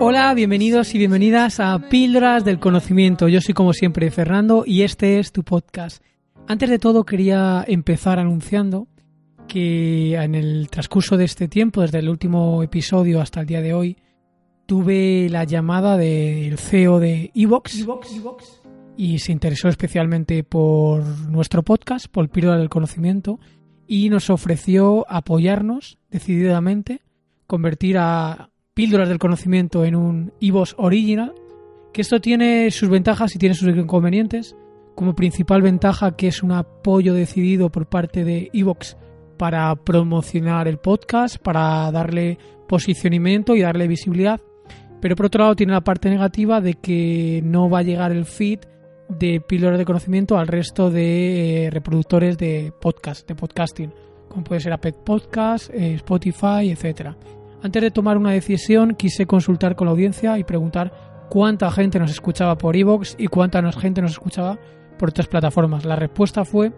Hola, bienvenidos y bienvenidas a Píldoras del Conocimiento. Yo soy como siempre Fernando y este es tu podcast. Antes de todo quería empezar anunciando que en el transcurso de este tiempo, desde el último episodio hasta el día de hoy, tuve la llamada del CEO de Evox y se interesó especialmente por nuestro podcast, por Píldoras del Conocimiento, y nos ofreció apoyarnos decididamente, convertir a Píldoras del Conocimiento en un Evox Original, que esto tiene sus ventajas y tiene sus inconvenientes, como principal ventaja que es un apoyo decidido por parte de Evox para promocionar el podcast, para darle posicionamiento y darle visibilidad. Pero por otro lado tiene la parte negativa de que no va a llegar el feed de píldoras de conocimiento al resto de eh, reproductores de podcast, de podcasting, como puede ser Apple Podcast, eh, Spotify, etcétera. Antes de tomar una decisión quise consultar con la audiencia y preguntar cuánta gente nos escuchaba por iVoox y cuánta gente nos escuchaba por otras plataformas. La respuesta fue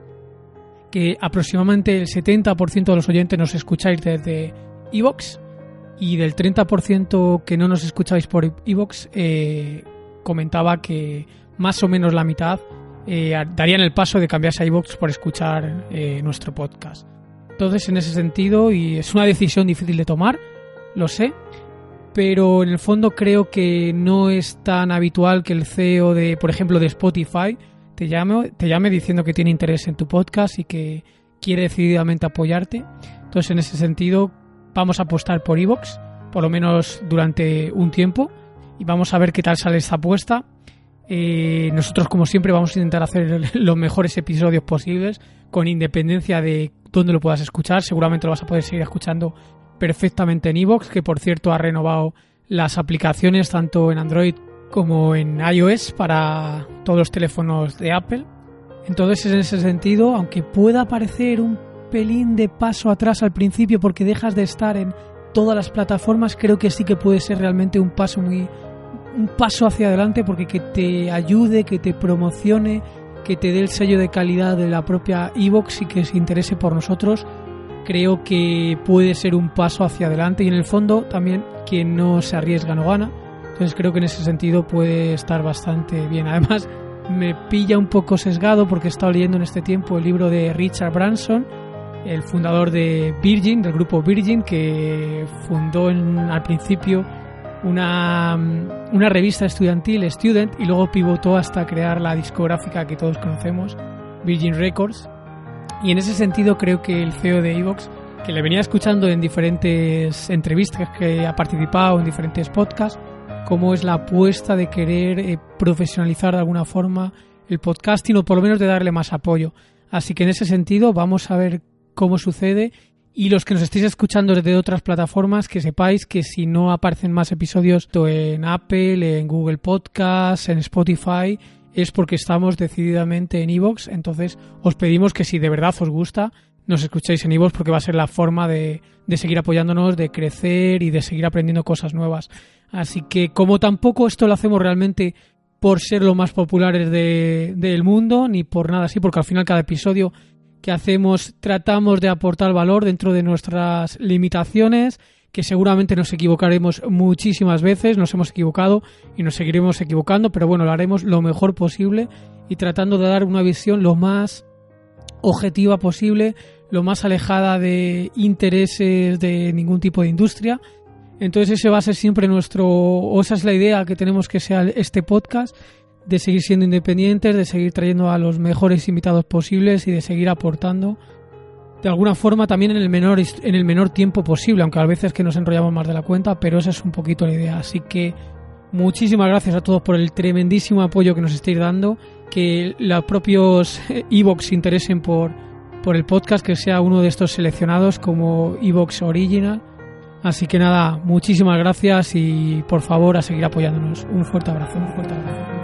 que aproximadamente el 70% de los oyentes nos escucháis desde iVoox y del 30% que no nos escucháis por iVoox eh, comentaba que más o menos la mitad eh, darían el paso de cambiarse a iVoox por escuchar eh, nuestro podcast. Entonces, en ese sentido, y es una decisión difícil de tomar, lo sé, pero en el fondo creo que no es tan habitual que el CEO de, por ejemplo, de Spotify te llame, te llame diciendo que tiene interés en tu podcast y que quiere decididamente apoyarte. Entonces, en ese sentido, vamos a apostar por Evox, por lo menos durante un tiempo, y vamos a ver qué tal sale esta apuesta. Eh, nosotros, como siempre, vamos a intentar hacer los mejores episodios posibles, con independencia de dónde lo puedas escuchar. Seguramente lo vas a poder seguir escuchando perfectamente en Evox, que por cierto ha renovado las aplicaciones tanto en Android como en iOS para todos los teléfonos de Apple. Entonces, en ese sentido, aunque pueda parecer un pelín de paso atrás al principio porque dejas de estar en todas las plataformas, creo que sí que puede ser realmente un paso muy un paso hacia adelante porque que te ayude, que te promocione, que te dé el sello de calidad de la propia iBox y que se interese por nosotros, creo que puede ser un paso hacia adelante y en el fondo también quien no se arriesga no gana. Entonces creo que en ese sentido puede estar bastante bien. Además, me pilla un poco sesgado porque he estado leyendo en este tiempo el libro de Richard Branson, el fundador de Virgin, del grupo Virgin, que fundó en, al principio una, una revista estudiantil, Student, y luego pivotó hasta crear la discográfica que todos conocemos, Virgin Records. Y en ese sentido creo que el CEO de Evox, que le venía escuchando en diferentes entrevistas que ha participado, en diferentes podcasts, cómo es la apuesta de querer eh, profesionalizar de alguna forma el podcasting o por lo menos de darle más apoyo. Así que en ese sentido vamos a ver cómo sucede y los que nos estéis escuchando desde otras plataformas, que sepáis que si no aparecen más episodios en Apple, en Google Podcast, en Spotify, es porque estamos decididamente en Evox. Entonces os pedimos que si de verdad os gusta, nos escuchéis en Evox porque va a ser la forma de, de seguir apoyándonos, de crecer y de seguir aprendiendo cosas nuevas. Así que como tampoco esto lo hacemos realmente por ser los más populares de, del mundo, ni por nada así, porque al final cada episodio que hacemos tratamos de aportar valor dentro de nuestras limitaciones, que seguramente nos equivocaremos muchísimas veces, nos hemos equivocado y nos seguiremos equivocando, pero bueno, lo haremos lo mejor posible y tratando de dar una visión lo más objetiva posible, lo más alejada de intereses de ningún tipo de industria. Entonces ese va a ser siempre nuestro, o esa es la idea que tenemos que sea este podcast, de seguir siendo independientes, de seguir trayendo a los mejores invitados posibles y de seguir aportando de alguna forma también en el menor en el menor tiempo posible, aunque a veces que nos enrollamos más de la cuenta, pero esa es un poquito la idea. Así que muchísimas gracias a todos por el tremendísimo apoyo que nos estáis dando, que los propios Evox se interesen por, por el podcast, que sea uno de estos seleccionados como Evox Original. Así que nada, muchísimas gracias y por favor a seguir apoyándonos. Un fuerte abrazo, un fuerte abrazo.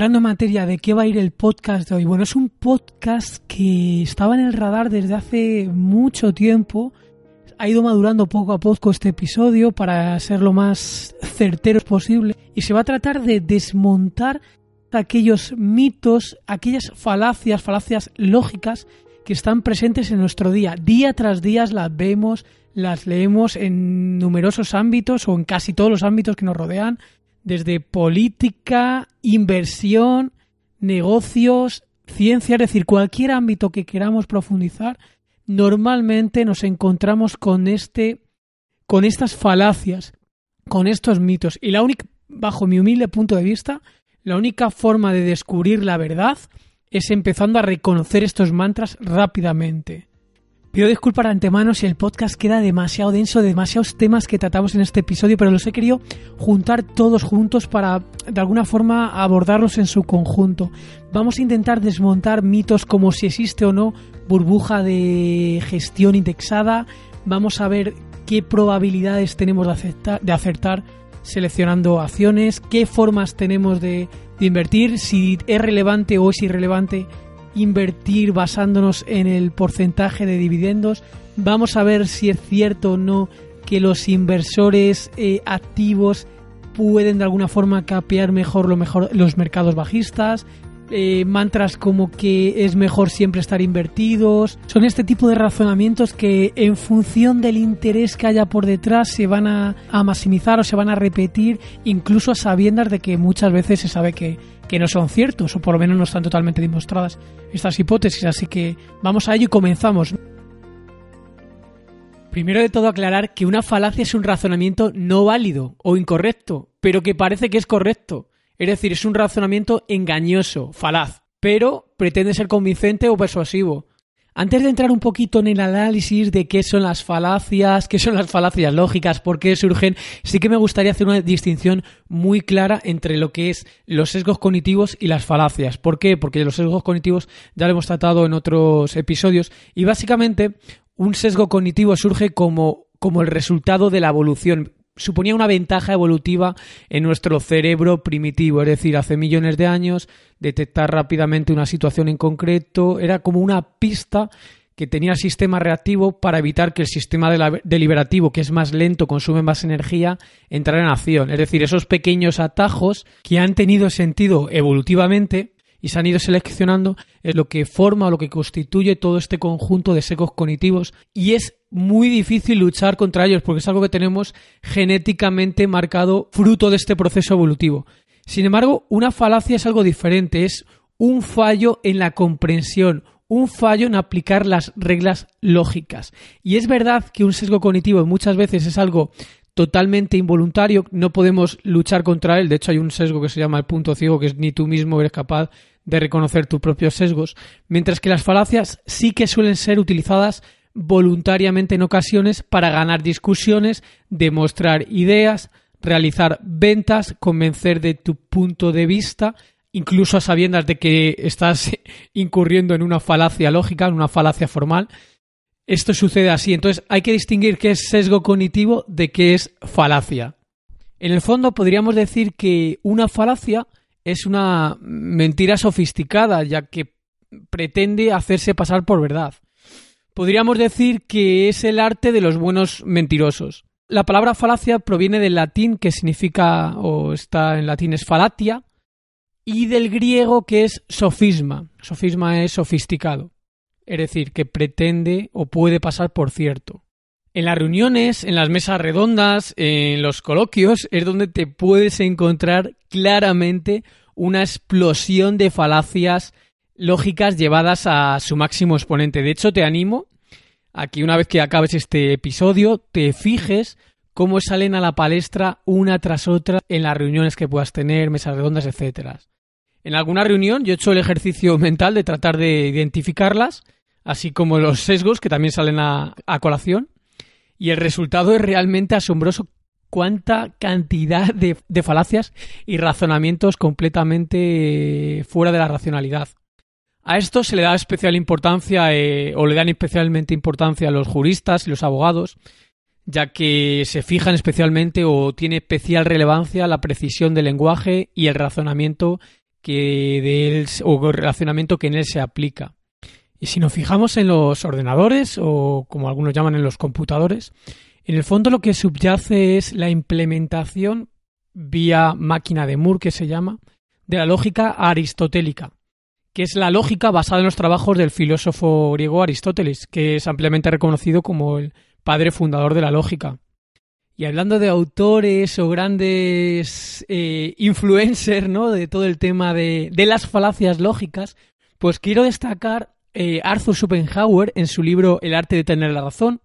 Entrando en materia de qué va a ir el podcast de hoy. Bueno, es un podcast que estaba en el radar desde hace mucho tiempo. Ha ido madurando poco a poco este episodio para ser lo más certero posible. Y se va a tratar de desmontar aquellos mitos, aquellas falacias, falacias lógicas que están presentes en nuestro día. Día tras día las vemos, las leemos en numerosos ámbitos o en casi todos los ámbitos que nos rodean, desde política, inversión, negocios, ciencia, es decir, cualquier ámbito que queramos profundizar, normalmente nos encontramos con este con estas falacias, con estos mitos y la única bajo mi humilde punto de vista, la única forma de descubrir la verdad es empezando a reconocer estos mantras rápidamente. Pido disculpas de antemano si el podcast queda demasiado denso, demasiados temas que tratamos en este episodio, pero los he querido juntar todos juntos para de alguna forma abordarlos en su conjunto. Vamos a intentar desmontar mitos como si existe o no burbuja de gestión indexada. Vamos a ver qué probabilidades tenemos de, de acertar seleccionando acciones, qué formas tenemos de, de invertir, si es relevante o es irrelevante invertir basándonos en el porcentaje de dividendos. Vamos a ver si es cierto o no que los inversores eh, activos pueden de alguna forma capear mejor, lo mejor los mercados bajistas. Eh, mantras como que es mejor siempre estar invertidos. Son este tipo de razonamientos que en función del interés que haya por detrás se van a, maximizar o se van a repetir, incluso a sabiendas de que muchas veces se sabe que, que no son ciertos o por lo menos no están totalmente demostradas estas hipótesis. Así que vamos a ello y comenzamos. Primero de todo aclarar que una falacia es un razonamiento no válido o incorrecto, pero que parece que es correcto. Es decir, es un razonamiento engañoso, falaz, pero pretende ser convincente o persuasivo. Antes de entrar un poquito en el análisis de qué son las falacias, qué son las falacias lógicas, por qué surgen, sí que me gustaría hacer una distinción muy clara entre lo que es los sesgos cognitivos y las falacias. ¿Por qué? Porque los sesgos cognitivos ya lo hemos tratado en otros episodios y básicamente un sesgo cognitivo surge como, como el resultado de la evolución suponía una ventaja evolutiva en nuestro cerebro primitivo, es decir, hace millones de años, detectar rápidamente una situación en concreto era como una pista que tenía el sistema reactivo para evitar que el sistema deliberativo, que es más lento, consume más energía, entrara en acción. Es decir, esos pequeños atajos que han tenido sentido evolutivamente y se han ido seleccionando es lo que forma o lo que constituye todo este conjunto de secos cognitivos y es muy difícil luchar contra ellos porque es algo que tenemos genéticamente marcado fruto de este proceso evolutivo. Sin embargo, una falacia es algo diferente, es un fallo en la comprensión, un fallo en aplicar las reglas lógicas. Y es verdad que un sesgo cognitivo muchas veces es algo totalmente involuntario, no podemos luchar contra él, de hecho hay un sesgo que se llama el punto ciego, que es ni tú mismo eres capaz de reconocer tus propios sesgos, mientras que las falacias sí que suelen ser utilizadas voluntariamente en ocasiones para ganar discusiones, demostrar ideas, realizar ventas, convencer de tu punto de vista, incluso a sabiendas de que estás incurriendo en una falacia lógica, en una falacia formal. Esto sucede así, entonces hay que distinguir qué es sesgo cognitivo de qué es falacia. En el fondo podríamos decir que una falacia es una mentira sofisticada, ya que pretende hacerse pasar por verdad. Podríamos decir que es el arte de los buenos mentirosos. La palabra falacia proviene del latín que significa, o está en latín es falatia, y del griego que es sofisma. Sofisma es sofisticado, es decir, que pretende o puede pasar por cierto. En las reuniones, en las mesas redondas, en los coloquios, es donde te puedes encontrar claramente una explosión de falacias lógicas llevadas a su máximo exponente. De hecho, te animo a que una vez que acabes este episodio, te fijes cómo salen a la palestra una tras otra en las reuniones que puedas tener, mesas redondas, etcétera. En alguna reunión yo he hecho el ejercicio mental de tratar de identificarlas, así como los sesgos que también salen a, a colación y el resultado es realmente asombroso cuánta cantidad de, falacias y razonamientos completamente fuera de la racionalidad. A esto se le da especial importancia eh, o le dan especialmente importancia a los juristas y los abogados, ya que se fijan especialmente o tiene especial relevancia la precisión del lenguaje y el razonamiento que de él, o relacionamiento que en él se aplica. Y si nos fijamos en los ordenadores o como algunos llaman en los computadores, en el fondo lo que subyace es la implementación vía máquina de Moore que se llama de la lógica aristotélica, que es la lógica basada en los trabajos del filósofo griego Aristóteles, que es ampliamente reconocido como el padre fundador de la lógica. Y hablando de autores o grandes eh, influencers ¿no? de todo el tema de, las falacias lógicas, pues quiero destacar eh, Arthur Schopenhauer en su libro El arte de tener la razón,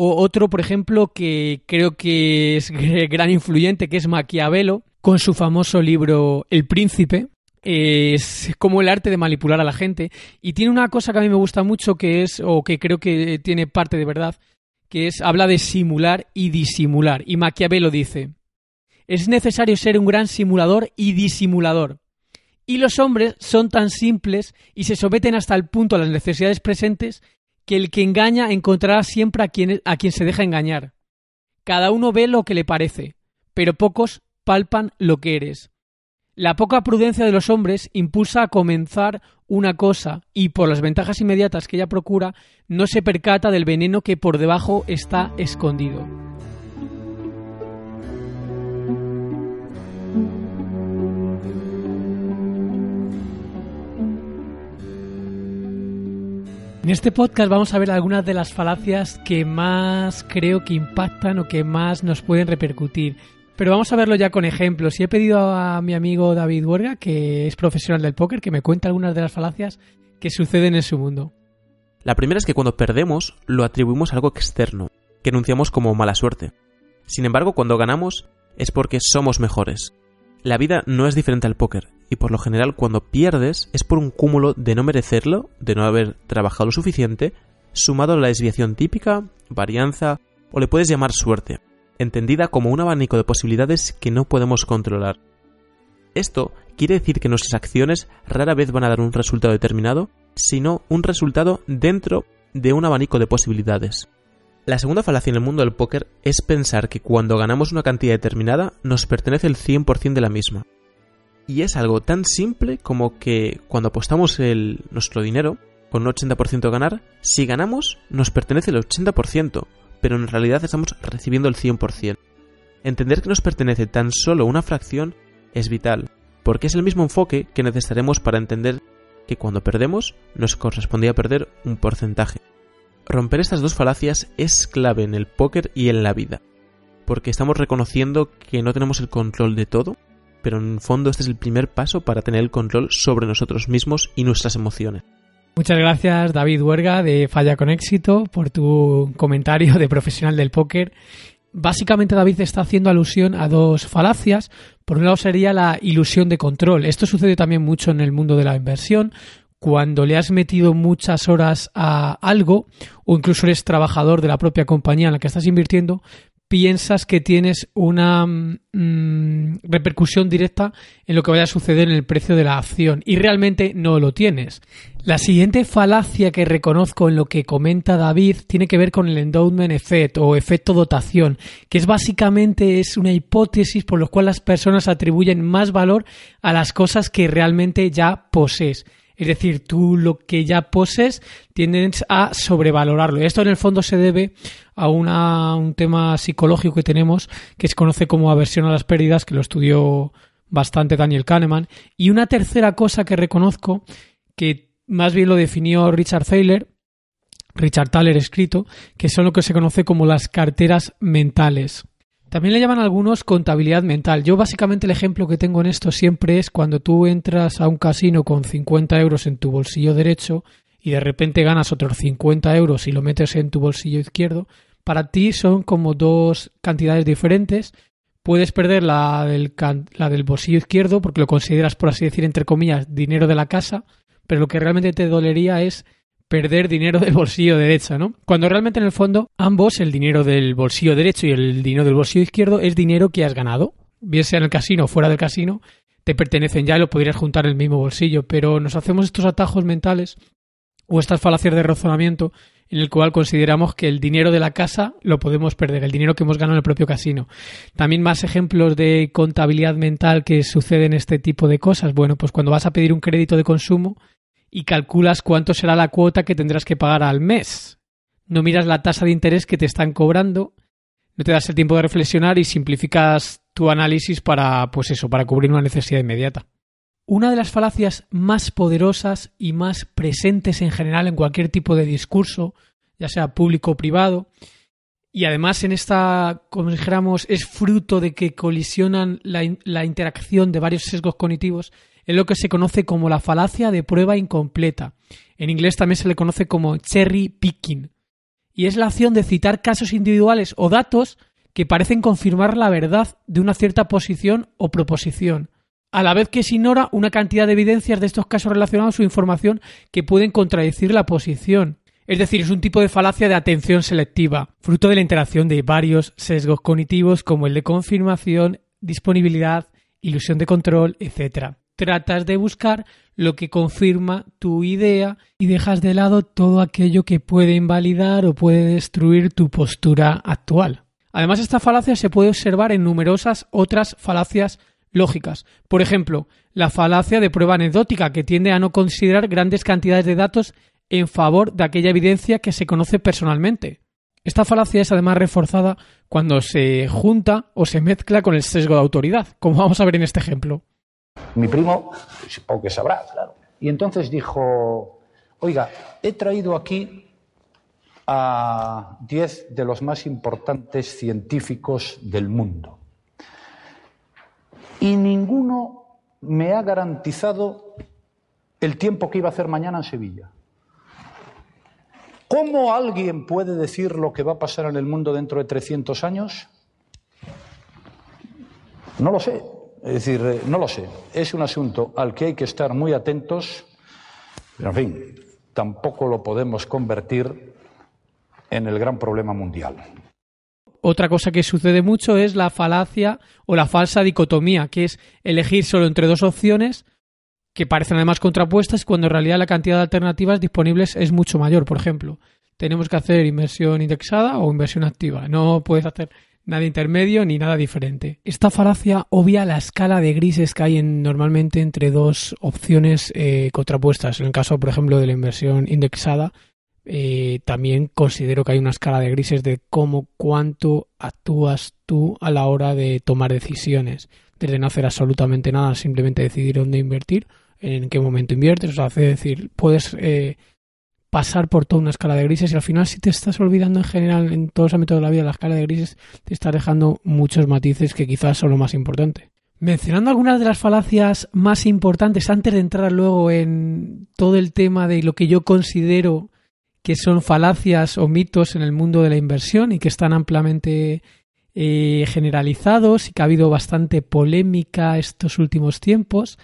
o otro, por ejemplo, que creo que es gran influyente, que es Maquiavelo, con su famoso libro El Príncipe. Es como el arte de manipular a la gente. Y tiene una cosa que a mí me gusta mucho, que es, o que creo que tiene parte de verdad, que es habla de simular y disimular. Y Maquiavelo dice, es necesario ser un gran simulador y disimulador. Y los hombres son tan simples y se someten hasta el punto a las necesidades presentes que el que engaña encontrará siempre a quien, a quien se deja engañar. Cada uno ve lo que le parece, pero pocos palpan lo que eres. La poca prudencia de los hombres impulsa a comenzar una cosa y por las ventajas inmediatas que ella procura no se percata del veneno que por debajo está escondido. En este podcast vamos a ver algunas de las falacias que más creo que impactan o que más nos pueden repercutir. Pero vamos a verlo ya con ejemplos. Y he pedido a mi amigo David Huerga, que es profesional del póker, que me cuente algunas de las falacias que suceden en su mundo. La primera es que cuando perdemos lo atribuimos a algo externo, que enunciamos como mala suerte. Sin embargo, cuando ganamos es porque somos mejores. La vida no es diferente al póker, y por lo general cuando pierdes es por un cúmulo de no merecerlo, de no haber trabajado lo suficiente, sumado a la desviación típica, varianza, o le puedes llamar suerte entendida como un abanico de posibilidades que no podemos controlar. Esto quiere decir que nuestras acciones rara vez van a dar un resultado determinado, sino un resultado dentro de un abanico de posibilidades. La segunda falacia en el mundo del póker es pensar que cuando ganamos una cantidad determinada nos pertenece el 100% de la misma. Y es algo tan simple como que cuando apostamos el, nuestro dinero con un 80% de ganar, si ganamos nos pertenece el 80%, pero en realidad estamos recibiendo el 100%. Entender que nos pertenece tan solo una fracción es vital, porque es el mismo enfoque que necesitaremos para entender que cuando perdemos nos correspondía perder un porcentaje. Romper estas dos falacias es clave en el póker y en la vida, porque estamos reconociendo que no tenemos el control de todo, pero en el fondo este es el primer paso para tener el control sobre nosotros mismos y nuestras emociones. Muchas gracias David Huerga de Falla con éxito por tu comentario de profesional del póker. Básicamente David está haciendo alusión a dos falacias. Por un lado sería la ilusión de control. Esto sucede también mucho en el mundo de la inversión. Cuando le has metido muchas horas a algo o incluso eres trabajador de la propia compañía en la que estás invirtiendo, piensas que tienes una mm, repercusión directa en lo que vaya a suceder en el precio de la acción y realmente no lo tienes. La siguiente falacia que reconozco en lo que comenta David tiene que ver con el endowment effect o efecto dotación, que es básicamente es una hipótesis por la cual las personas atribuyen más valor a las cosas que realmente ya posees. Es decir, tú lo que ya poses tiendes a sobrevalorarlo. Esto en el fondo se debe a un tema psicológico que tenemos que se conoce como aversión a las pérdidas, que lo estudió bastante Daniel Kahneman. Y una tercera cosa que reconozco, que más bien lo definió Richard Thaler, Richard Thaler escrito, que son lo que se conoce como las carteras mentales. También le llaman algunos contabilidad mental. Yo básicamente el ejemplo que tengo en esto siempre es cuando tú entras a un casino con 50 euros en tu bolsillo derecho y de repente ganas otros 50 euros y lo metes en tu bolsillo izquierdo. Para ti son como dos cantidades diferentes. Puedes perder la del, la del bolsillo izquierdo porque lo consideras, por así decir, entre comillas, dinero de la casa, pero lo que realmente te dolería es perder dinero del bolsillo derecho, ¿no? Cuando realmente en el fondo ambos, el dinero del bolsillo derecho y el dinero del bolsillo izquierdo, es dinero que has ganado, bien sea en el casino o fuera del casino, te pertenecen ya y lo podrías juntar en el mismo bolsillo, pero nos hacemos estos atajos mentales o estas falacias de razonamiento en el cual consideramos que el dinero de la casa lo podemos perder, el dinero que hemos ganado en el propio casino. También más ejemplos de contabilidad mental que suceden este tipo de cosas. Bueno, pues cuando vas a pedir un crédito de consumo y calculas cuánto será la cuota que tendrás que pagar al mes. No miras la tasa de interés que te están cobrando, no te das el tiempo de reflexionar y simplificas tu análisis para, pues eso, para cubrir una necesidad inmediata. Una de las falacias más poderosas y más presentes en general en cualquier tipo de discurso, ya sea público o privado, y además en esta, como dijéramos, es fruto de que colisionan la, la, interacción de varios sesgos cognitivos, es lo que se conoce como la falacia de prueba incompleta. En inglés también se le conoce como cherry picking. Y es la acción de citar casos individuales o datos que parecen confirmar la verdad de una cierta posición o proposición a la vez que se ignora una cantidad de evidencias de estos casos relacionados o información que pueden contradecir la posición. Es decir, es un tipo de falacia de atención selectiva, fruto de la interacción de varios sesgos cognitivos como el de confirmación, disponibilidad, ilusión de control, etc. Tratas de buscar lo que confirma tu idea y dejas de lado todo aquello que puede invalidar o puede destruir tu postura actual. Además, esta falacia se puede observar en numerosas otras falacias lógicas. Por ejemplo, la falacia de prueba anecdótica, que tiende a no considerar grandes cantidades de datos en favor de aquella evidencia que se conoce personalmente. Esta falacia es además reforzada cuando se junta o se mezcla con el sesgo de autoridad, como vamos a ver en este ejemplo. Mi primo, supongo que sabrá, claro. Y entonces dijo, oiga, he traído aquí a diez de los más importantes científicos del mundo y ninguno me ha garantizado el tiempo que iba a hacer mañana en Sevilla. ¿Cómo alguien puede decir lo que va a pasar en el mundo dentro de 300 años? No lo sé. Es decir, eh, no lo sé. Es un asunto al que hay que estar muy atentos. Pero, en fin, tampoco lo podemos convertir en el gran problema mundial. Otra cosa que sucede mucho es la falacia o la falsa dicotomía, que es elegir solo entre dos opciones que parecen además contrapuestas cuando en realidad la cantidad de alternativas disponibles es mucho mayor. Por ejemplo, tenemos que hacer inversión indexada o inversión activa. No puedes hacer nada intermedio ni nada diferente. Esta falacia obvia la escala de grises que hay normalmente entre dos opciones eh, contrapuestas. En el caso, por ejemplo, de la inversión indexada, eh, también considero que hay una escala de grises de cómo, cuánto actúas tú a la hora de tomar decisiones. Desde no hacer absolutamente nada, simplemente decidir dónde invertir, en qué momento inviertes. O sea, decir, puedes eh, pasar por toda una escala de grises y al final si te estás olvidando en general en todos los ámbitos de la vida la escala de grises, te estás dejando muchos matices que quizás son lo más importante. Mencionando algunas de las falacias más importantes antes de entrar luego en todo el tema de lo que yo considero que son falacias o mitos en el mundo de la inversión y que están ampliamente eh, generalizados y que ha habido bastante polémica estos últimos tiempos.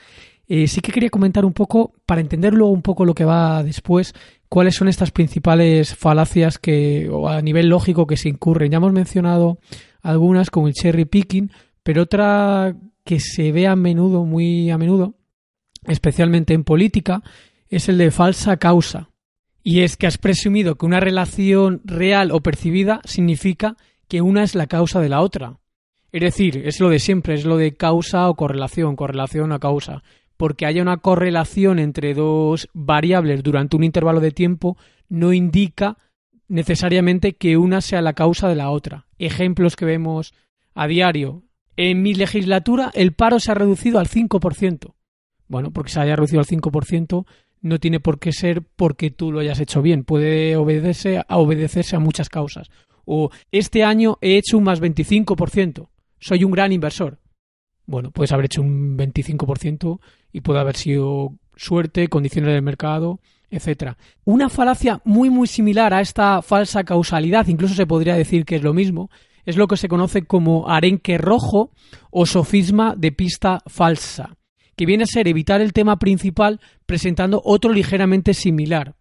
Eh, sí que quería comentar un poco, para entender luego un poco lo que va después, cuáles son estas principales falacias que, o a nivel lógico que se incurren. Ya hemos mencionado algunas como el cherry picking, pero otra que se ve a menudo, muy a menudo, especialmente en política, es el de falsa causa. Y es que has presumido que una relación real o percibida significa que una es la causa de la otra. Es decir, es lo de siempre, es lo de causa o correlación, correlación o causa. Porque haya una correlación entre dos variables durante un intervalo de tiempo no indica necesariamente que una sea la causa de la otra. Ejemplos que vemos a diario. En mi legislatura el paro se ha reducido al 5%. Bueno, porque se haya reducido al 5% no tiene por qué ser porque tú lo hayas hecho bien, puede obedecerse a, obedecerse a muchas causas. O este año he hecho un más 25%, soy un gran inversor. Bueno, puedes haber hecho un 25% y puede haber sido suerte, condiciones del mercado, etcétera. Una falacia muy muy similar a esta falsa causalidad, incluso se podría decir que es lo mismo, es lo que se conoce como arenque rojo o sofisma de pista falsa que viene a ser evitar el tema principal presentando otro ligeramente similar.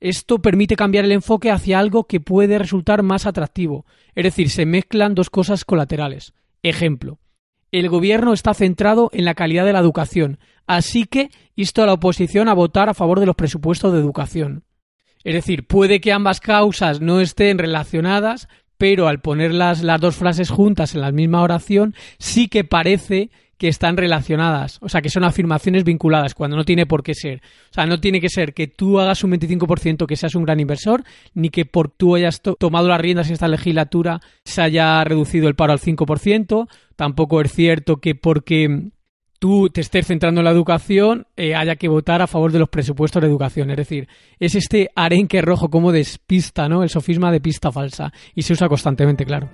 Esto permite cambiar el enfoque hacia algo que puede resultar más atractivo, es decir, se mezclan dos cosas colaterales. Ejemplo, el gobierno está centrado en la calidad de la educación, así que insto a la oposición a votar a favor de los presupuestos de educación. Es decir, puede que ambas causas no estén relacionadas, pero al poner las, las dos frases juntas en la misma oración, sí que parece están relacionadas, o sea, que son afirmaciones vinculadas, cuando no tiene por qué ser. O sea, no tiene que ser que tú hagas un 25% que seas un gran inversor, ni que por tú hayas tomado las riendas en esta legislatura se haya reducido el paro al 5%, tampoco es cierto que porque tú te estés centrando en la educación eh, haya que votar a favor de los presupuestos de educación. Es decir, es este arenque rojo como despista, ¿no? El sofisma de pista falsa. Y se usa constantemente, claro.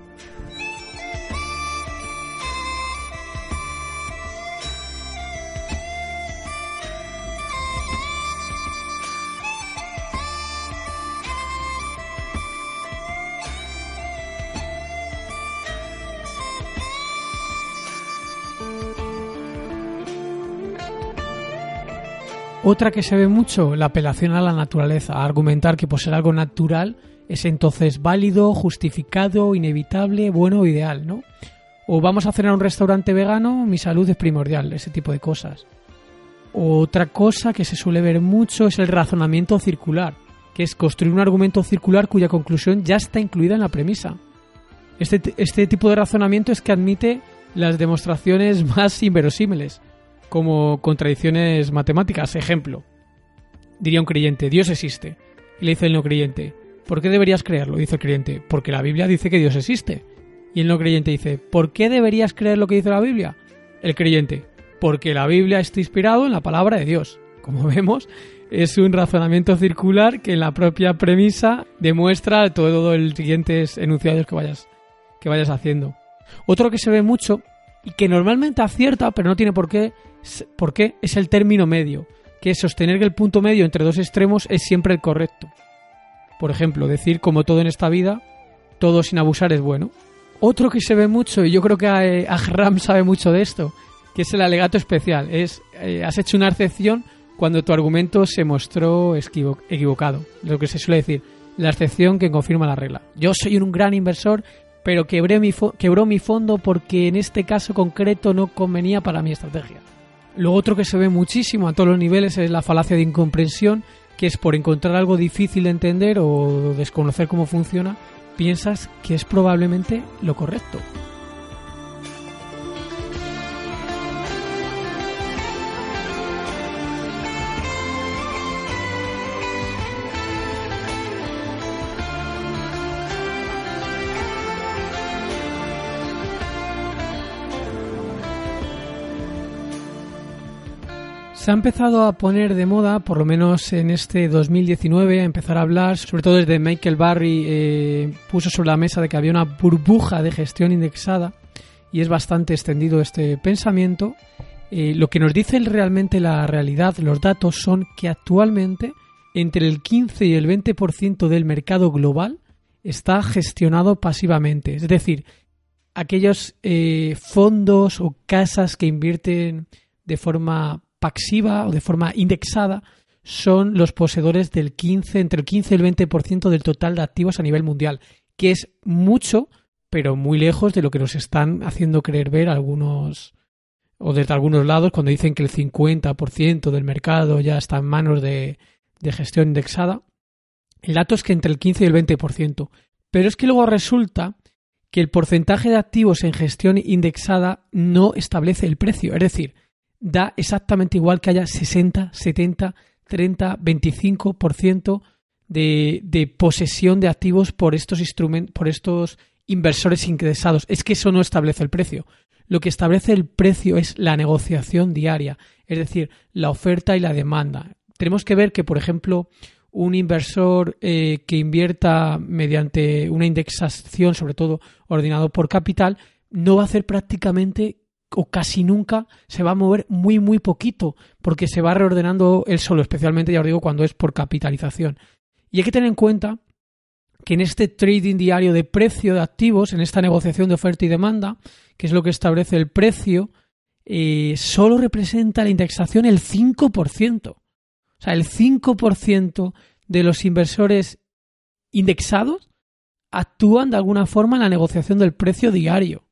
Otra que se ve mucho, la apelación a la naturaleza, a argumentar que por ser algo natural es entonces válido, justificado, inevitable, bueno o ideal, ¿no? O vamos a cenar a un restaurante vegano, mi salud es primordial, ese tipo de cosas. Otra cosa que se suele ver mucho es el razonamiento circular, que es construir un argumento circular cuya conclusión ya está incluida en la premisa. Este, este tipo de razonamiento es que admite las demostraciones más inverosímiles, como contradicciones matemáticas. Ejemplo, diría un creyente, Dios existe. Y le dice el no creyente, ¿por qué deberías creerlo? Dice el creyente, porque la Biblia dice que Dios existe. Y el no creyente dice, ¿por qué deberías creer lo que dice la Biblia? El creyente, porque la Biblia está inspirado en la palabra de Dios. Como vemos, es un razonamiento circular que en la propia premisa demuestra todo el siguientes enunciados que vayas, que vayas haciendo. Otro que se ve mucho y que normalmente acierta, pero no tiene por qué, ¿Por qué? Es el término medio, que es sostener que el punto medio entre dos extremos es siempre el correcto. Por ejemplo, decir como todo en esta vida, todo sin abusar es bueno. Otro que se ve mucho, y yo creo que Ahram sabe mucho de esto, que es el alegato especial. Es, eh, has hecho una excepción cuando tu argumento se mostró equivocado. Lo que se suele decir, la excepción que confirma la regla. Yo soy un gran inversor, pero quebré mi quebró mi fondo porque en este caso concreto no convenía para mi estrategia. Lo otro que se ve muchísimo a todos los niveles es la falacia de incomprensión, que es por encontrar algo difícil de entender o desconocer cómo funciona, piensas que es probablemente lo correcto. Se ha empezado a poner de moda, por lo menos en este 2019, a empezar a hablar, sobre todo desde Michael Barry eh, puso sobre la mesa de que había una burbuja de gestión indexada y es bastante extendido este pensamiento. Eh, lo que nos dice realmente la realidad, los datos, son que actualmente entre el 15 y el 20% del mercado global está gestionado pasivamente. Es decir, aquellos eh, fondos o casas que invierten de forma paxiva o de forma indexada son los poseedores del 15, entre el 15 y el 20% del total de activos a nivel mundial, que es mucho, pero muy lejos de lo que nos están haciendo creer ver algunos o desde algunos lados cuando dicen que el 50% del mercado ya está en manos de, de gestión indexada. El dato es que entre el 15 y el 20%. Pero es que luego resulta que el porcentaje de activos en gestión indexada no establece el precio. Es decir, da exactamente igual que haya 60, 70, 30, 25% de, de posesión de activos por estos instrumentos, por estos inversores ingresados. Es que eso no establece el precio. Lo que establece el precio es la negociación diaria, es decir, la oferta y la demanda. Tenemos que ver que, por ejemplo, un inversor eh, que invierta mediante una indexación, sobre todo ordenado por capital, no va a hacer prácticamente o casi nunca se va a mover muy muy poquito porque se va reordenando el solo, especialmente ya os digo cuando es por capitalización. Y hay que tener en cuenta que en este trading diario de precio de activos, en esta negociación de oferta y demanda, que es lo que establece el precio, eh, solo representa la indexación el 5%. O sea, el 5% de los inversores indexados actúan de alguna forma en la negociación del precio diario.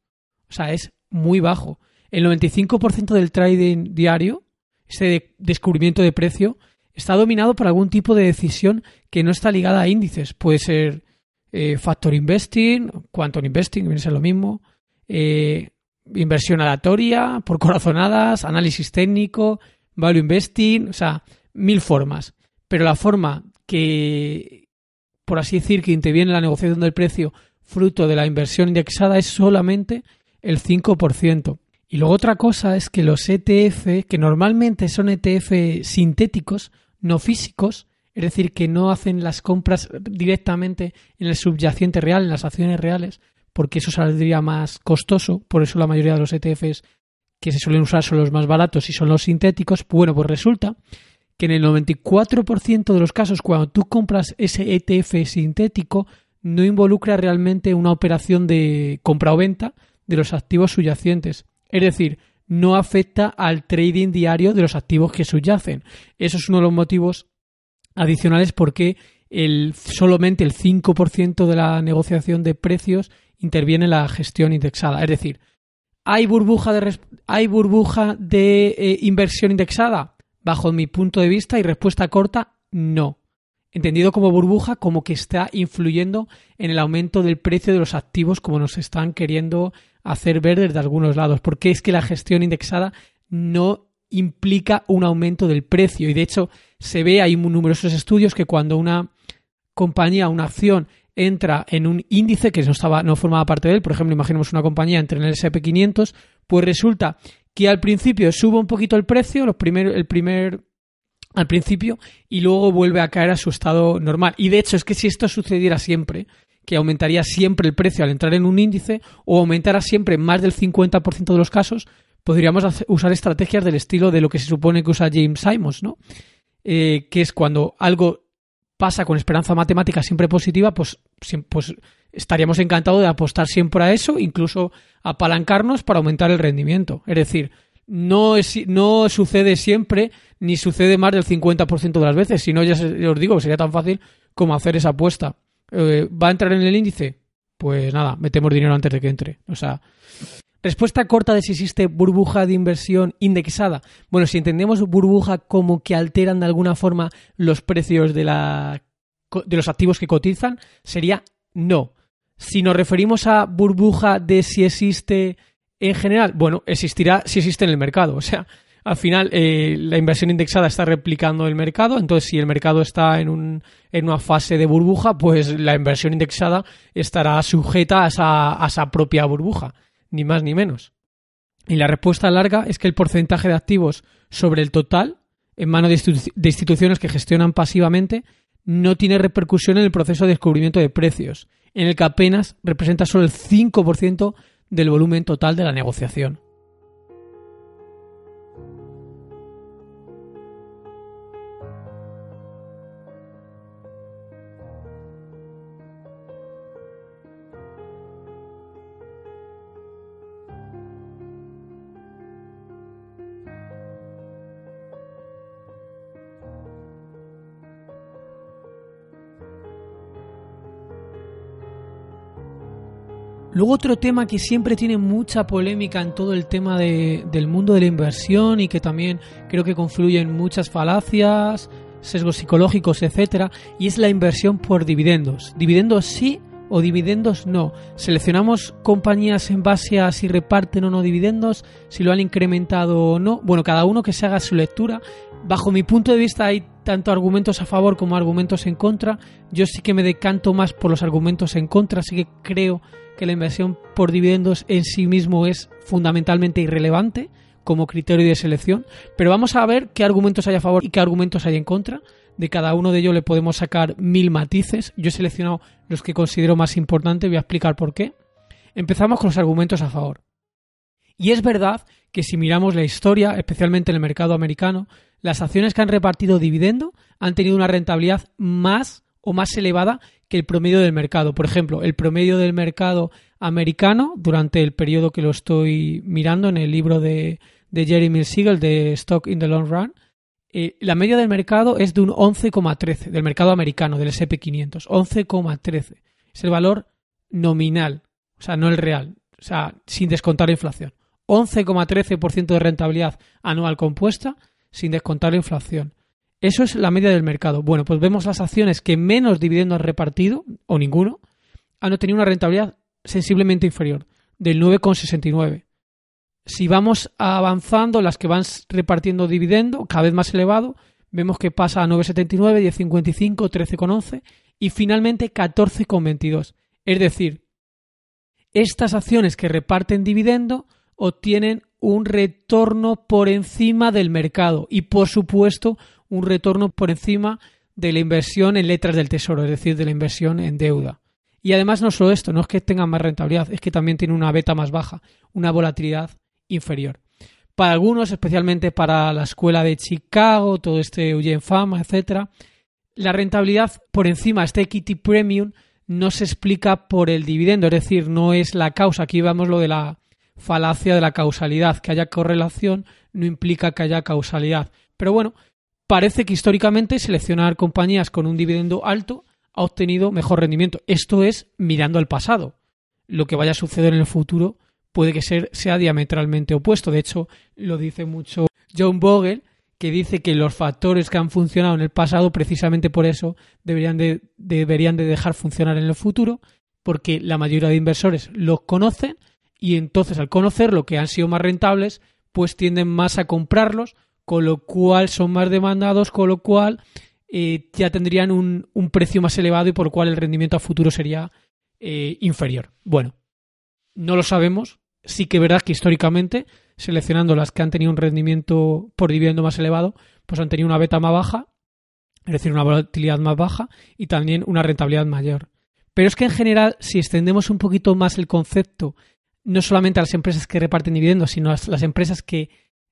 O sea, es muy bajo el 95% del trading diario, ese descubrimiento de precio, está dominado por algún tipo de decisión que no está ligada a índices. Puede ser eh, factor investing, quantum investing, viene a ser lo mismo, eh, inversión aleatoria, por corazonadas, análisis técnico, value investing, o sea, mil formas. Pero la forma que, por así decir, que interviene en la negociación del precio fruto de la inversión indexada es solamente el 5%. Y luego otra cosa es que los ETF, que normalmente son ETF sintéticos, no físicos, es decir, que no hacen las compras directamente en el subyacente real, en las acciones reales, porque eso saldría más costoso, por eso la mayoría de los ETFs que se suelen usar son los más baratos y son los sintéticos. Bueno, pues resulta que en el 94% de los casos, cuando tú compras ese ETF sintético, no involucra realmente una operación de compra o venta de los activos subyacentes. Es decir, no afecta al trading diario de los activos que subyacen. Eso es uno de los motivos adicionales porque el, solamente el 5% de la negociación de precios interviene en la gestión indexada. Es decir, ¿hay burbuja de, ¿hay burbuja de eh, inversión indexada? Bajo mi punto de vista y respuesta corta, no. Entendido como burbuja, como que está influyendo en el aumento del precio de los activos, como nos están queriendo hacer ver desde algunos lados. Porque es que la gestión indexada no implica un aumento del precio. Y de hecho, se ve, hay numerosos estudios que cuando una compañía, una acción, entra en un índice que no, estaba, no formaba parte de él, por ejemplo, imaginemos una compañía entra en el SP500, pues resulta que al principio sube un poquito el precio, los primer, el primer al principio y luego vuelve a caer a su estado normal. Y de hecho es que si esto sucediera siempre, que aumentaría siempre el precio al entrar en un índice o aumentara siempre más del 50% de los casos, podríamos usar estrategias del estilo de lo que se supone que usa James Simons, ¿no? Eh, que es cuando algo pasa con esperanza matemática siempre positiva, pues, pues estaríamos encantados de apostar siempre a eso, incluso apalancarnos para aumentar el rendimiento. Es decir, no, es, no sucede siempre ni sucede más del 50% de las veces. Si no, ya os digo, sería tan fácil como hacer esa apuesta. Eh, ¿Va a entrar en el índice? Pues nada, metemos dinero antes de que entre. O sea, respuesta corta de si existe burbuja de inversión indexada. Bueno, si entendemos burbuja como que alteran de alguna forma los precios de, la, de los activos que cotizan, sería no. Si nos referimos a burbuja de si existe en general, bueno, existirá si existe en el mercado. O sea, al final eh, la inversión indexada está replicando el mercado, entonces si el mercado está en, un, en una fase de burbuja, pues la inversión indexada estará sujeta a esa, a esa propia burbuja, ni más ni menos. Y la respuesta larga es que el porcentaje de activos sobre el total en manos de instituciones que gestionan pasivamente no tiene repercusión en el proceso de descubrimiento de precios, en el que apenas representa solo el 5% del volumen total de la negociación. Luego otro tema que siempre tiene mucha polémica en todo el tema del mundo de la inversión y que también creo que confluye en muchas falacias, sesgos psicológicos, etcétera, y es la inversión por dividendos. Dividendos sí o dividendos no. Seleccionamos compañías en base a si reparten o no dividendos, si lo han incrementado o no. Bueno, cada uno que se haga su lectura. Bajo mi punto de vista hay tanto argumentos a favor como argumentos en contra. Yo sí que me decanto más por los argumentos en contra, así que creo que la inversión por dividendos en sí mismo es fundamentalmente irrelevante como criterio de selección, pero vamos a ver qué argumentos hay a favor y qué argumentos hay en contra. De cada uno de ellos le podemos sacar mil matices. Yo he seleccionado los que considero más importantes, voy a explicar por qué. Empezamos con los argumentos a favor. Y es verdad que si miramos la historia, especialmente en el mercado americano, las acciones que han repartido dividendo han tenido una rentabilidad más o más elevada que el promedio del mercado. Por ejemplo, el promedio del mercado americano durante el periodo que lo estoy mirando en el libro de, Jeremy Siegel de Stock in the Long Run, eh, la media del mercado es de un 11,13, del mercado americano, del SP500, 11,13. Es el valor nominal, o sea, no el real, o sea, sin descontar la inflación. 11,13% de rentabilidad anual compuesta sin descontar la inflación. Eso es la media del mercado. Bueno, pues vemos las acciones que menos dividendo han repartido, o ninguno, han obtenido una rentabilidad sensiblemente inferior, del 9,69. Si vamos avanzando, las que van repartiendo dividendo, cada vez más elevado, vemos que pasa a 9,79, 10,55, 13,11 y finalmente 14,22. Es decir, estas acciones que reparten dividendo obtienen un retorno por encima del mercado y, por supuesto, un retorno por encima de la inversión en letras del tesoro, es decir, de la inversión en deuda. Y además no solo esto, no es que tengan más rentabilidad, es que también tiene una beta más baja, una volatilidad inferior. Para algunos, especialmente para la escuela de Chicago, todo este Eugene Fama, etcétera, la rentabilidad por encima, este equity premium, no se explica por el dividendo, es decir, no es la causa. Aquí vemos lo de la falacia de la causalidad, que haya correlación no implica que haya causalidad. Pero bueno, parece que históricamente seleccionar compañías con un dividendo alto ha obtenido mejor rendimiento. Esto es mirando al pasado. Lo que vaya a suceder en el futuro puede que sea diametralmente opuesto. De hecho, lo dice mucho John Bogle, que dice que los factores que han funcionado en el pasado, precisamente por eso, deberían de, deberían de dejar funcionar en el futuro, porque la mayoría de inversores los conocen y entonces al conocer lo que han sido más rentables, pues tienden más a comprarlos, con lo cual son más demandados, con lo cual eh, ya tendrían un, precio más elevado y por lo cual el rendimiento a futuro sería eh, inferior. Bueno, no lo sabemos. Sí que verdad que históricamente, seleccionando las que han tenido un rendimiento por dividendo más elevado, pues han tenido una beta más baja, es decir, una volatilidad más baja y también una rentabilidad mayor. Pero es que en general, si extendemos un poquito más el concepto, no solamente a las empresas que reparten dividendos, sino a las empresas que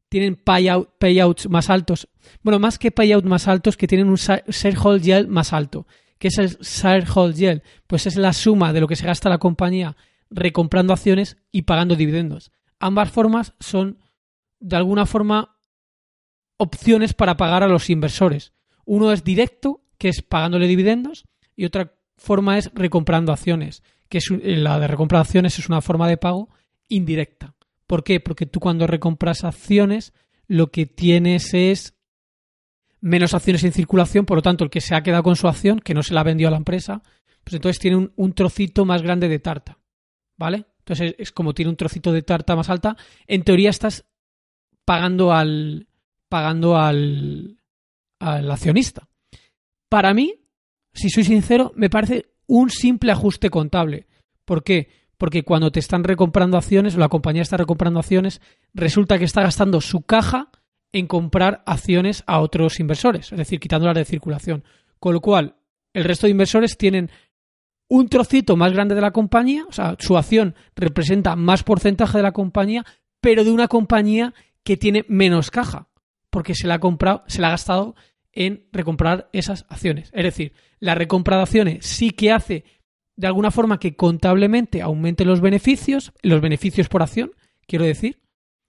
tienen payouts más altos. Bueno, más que payouts más altos, que tienen un shareholder yield más alto. ¿Qué es el shareholder yield? Pues es la suma de lo que se gasta la compañía recomprando acciones y pagando dividendos. Ambas formas son, de alguna forma, opciones para pagar a los inversores. Uno es directo, que es pagándole dividendos, y otra forma es recomprando acciones, que es la de recomprar acciones es una forma de pago indirecta. ¿Por qué? Porque tú cuando recompras acciones lo que tienes es menos acciones en circulación, por lo tanto el que se ha quedado con su acción, que no se la vendió a la empresa, pues entonces tiene un, trocito más grande de tarta. ¿Vale? Entonces es, como tiene un trocito de tarta más alta, en teoría estás pagando al pagando al, al accionista. Para mí, si soy sincero, me parece un simple ajuste contable. ¿Por qué? porque cuando te están recomprando acciones o la compañía está recomprando acciones, resulta que está gastando su caja en comprar acciones a otros inversores, es decir, quitándolas de circulación. Con lo cual, el resto de inversores tienen un trocito más grande de la compañía, o sea, su acción representa más porcentaje de la compañía, pero de una compañía que tiene menos caja, porque se la ha comprado, se la ha gastado en recomprar esas acciones. Es decir, la recompra de acciones sí que hace de alguna forma que contablemente aumente los beneficios, los beneficios por acción, quiero decir.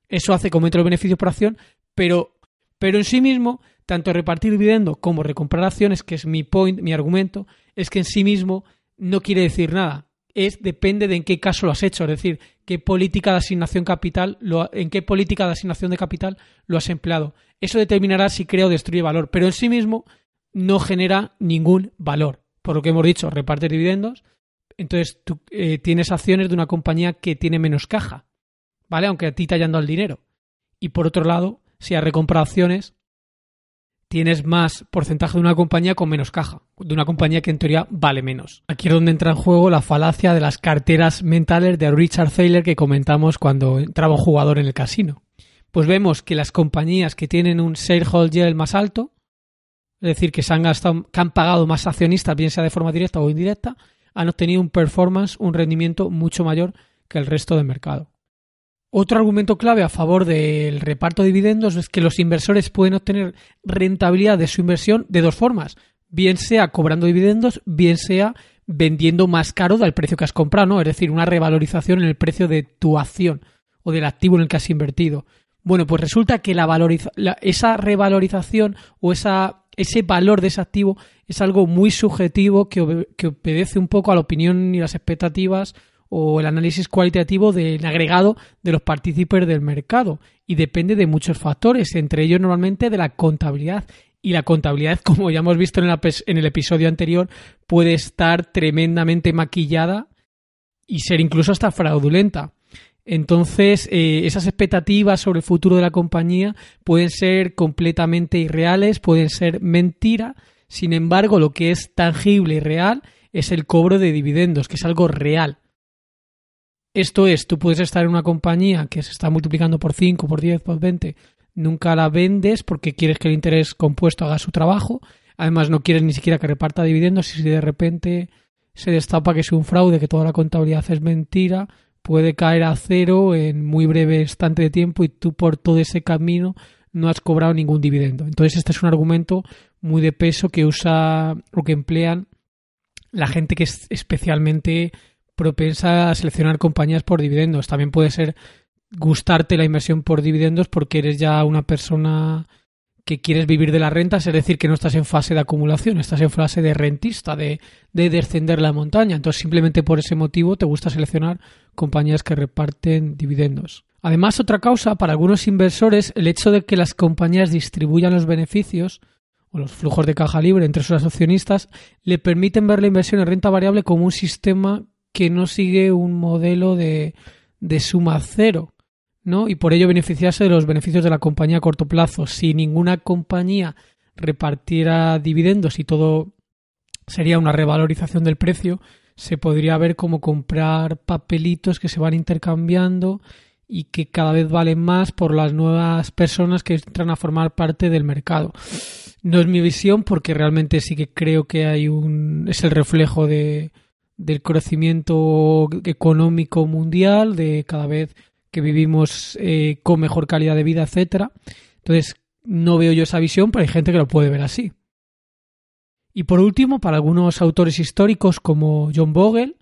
Eso hace que aumente los beneficios por acción, pero, pero en sí mismo, tanto repartir dividendo como recomprar acciones, que es mi point, mi argumento, es que en sí mismo no quiere decir nada. Es depende de en qué caso lo has hecho, es decir, qué política de asignación capital, lo, en qué política de asignación de capital lo has empleado. Eso determinará si crea o destruye valor, pero en sí mismo no genera ningún valor. Por lo que hemos dicho, reparte dividendos, entonces tú eh, tienes acciones de una compañía que tiene menos caja, ¿vale? Aunque a ti te hayan dado el dinero. Y por otro lado, si has recomprado acciones, tienes más porcentaje de una compañía con menos caja, de una compañía que en teoría vale menos. Aquí es donde entra en juego la falacia de las carteras mentales de Richard Thaler que comentamos cuando entraba un jugador en el casino. Pues vemos que las compañías que tienen un shareholder más alto, es decir, que se han gastado, que han pagado más accionistas, bien sea de forma directa o indirecta, han obtenido un performance, un rendimiento mucho mayor que el resto del mercado. Otro argumento clave a favor del reparto de dividendos es que los inversores pueden obtener rentabilidad de su inversión de dos formas, bien sea cobrando dividendos, bien sea vendiendo más caro del precio que has comprado, ¿no? Es decir, una revalorización en el precio de tu acción o del activo en el que has invertido. Bueno, pues resulta que la, esa revalorización o esa ese valor de ese activo es algo muy subjetivo que, obedece un poco a la opinión y las expectativas o el análisis cualitativo del agregado de los partícipes del mercado y depende de muchos factores, entre ellos normalmente de la contabilidad Y la contabilidad, como ya hemos visto en, en el episodio anterior, puede estar tremendamente maquillada y ser incluso hasta fraudulenta. Entonces, eh, esas expectativas sobre el futuro de la compañía pueden ser completamente irreales, pueden ser mentira. Sin embargo, lo que es tangible y real es el cobro de dividendos, que es algo real. Esto es, tú puedes estar en una compañía que se está multiplicando por 5, por 10, por 20, nunca la vendes porque quieres que el interés compuesto haga su trabajo, además no quieres ni siquiera que reparta dividendos y si de repente se destapa que es un fraude, que toda la contabilidad es mentira, puede caer a cero en muy breve instante de tiempo y tú por todo ese camino no has cobrado ningún dividendo. Entonces este es un argumento muy de peso que usa o que emplean la gente que es especialmente propensa a seleccionar compañías por dividendos. También puede ser gustarte la inversión por dividendos porque eres ya una persona que quieres vivir de las rentas, es decir, que no estás en fase de acumulación, estás en fase de rentista, de, de descender la montaña. Entonces, simplemente por ese motivo te gusta seleccionar compañías que reparten dividendos. Además, otra causa para algunos inversores, el hecho de que las compañías distribuyan los beneficios o los flujos de caja libre entre sus accionistas, le permiten ver la inversión en renta variable como un sistema que no sigue un modelo de, de suma cero ¿no? Y por ello beneficiarse de los beneficios de la compañía a corto plazo. Si ninguna compañía repartiera dividendos y todo sería una revalorización del precio, se podría ver como comprar papelitos que se van intercambiando y que cada vez valen más por las nuevas personas que entran a formar parte del mercado. No es mi visión porque realmente sí que creo que hay un es el reflejo de del crecimiento económico mundial, de cada vez que vivimos eh, con mejor calidad de vida, etcétera. Entonces, no veo yo esa visión, pero hay gente que lo puede ver así. Y por último, para algunos autores históricos como John Bogle,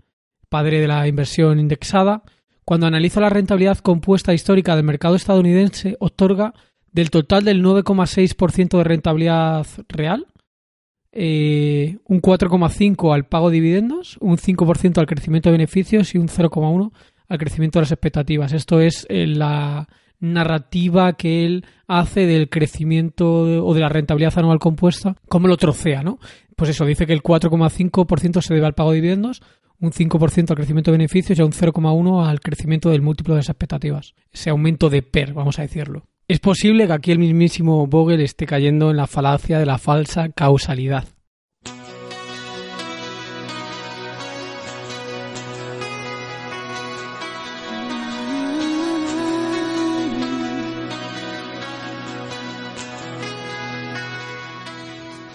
padre de la inversión indexada, cuando analiza la rentabilidad compuesta histórica del mercado estadounidense, otorga del total del 9,6% de rentabilidad real, eh, un 4,5% al pago de dividendos, un 5% al crecimiento de beneficios y un 0,1% al crecimiento de las expectativas. Esto es eh, la narrativa que él hace del crecimiento o de la rentabilidad anual compuesta, como lo trocea, ¿no? Pues eso, dice que el 4,5% se debe al pago de dividendos, un 5% al crecimiento de beneficios y un 0,1% al crecimiento del múltiplo de las expectativas. Ese aumento de PER, vamos a decirlo. Es posible que aquí el mismísimo Vogel esté cayendo en la falacia de la falsa causalidad.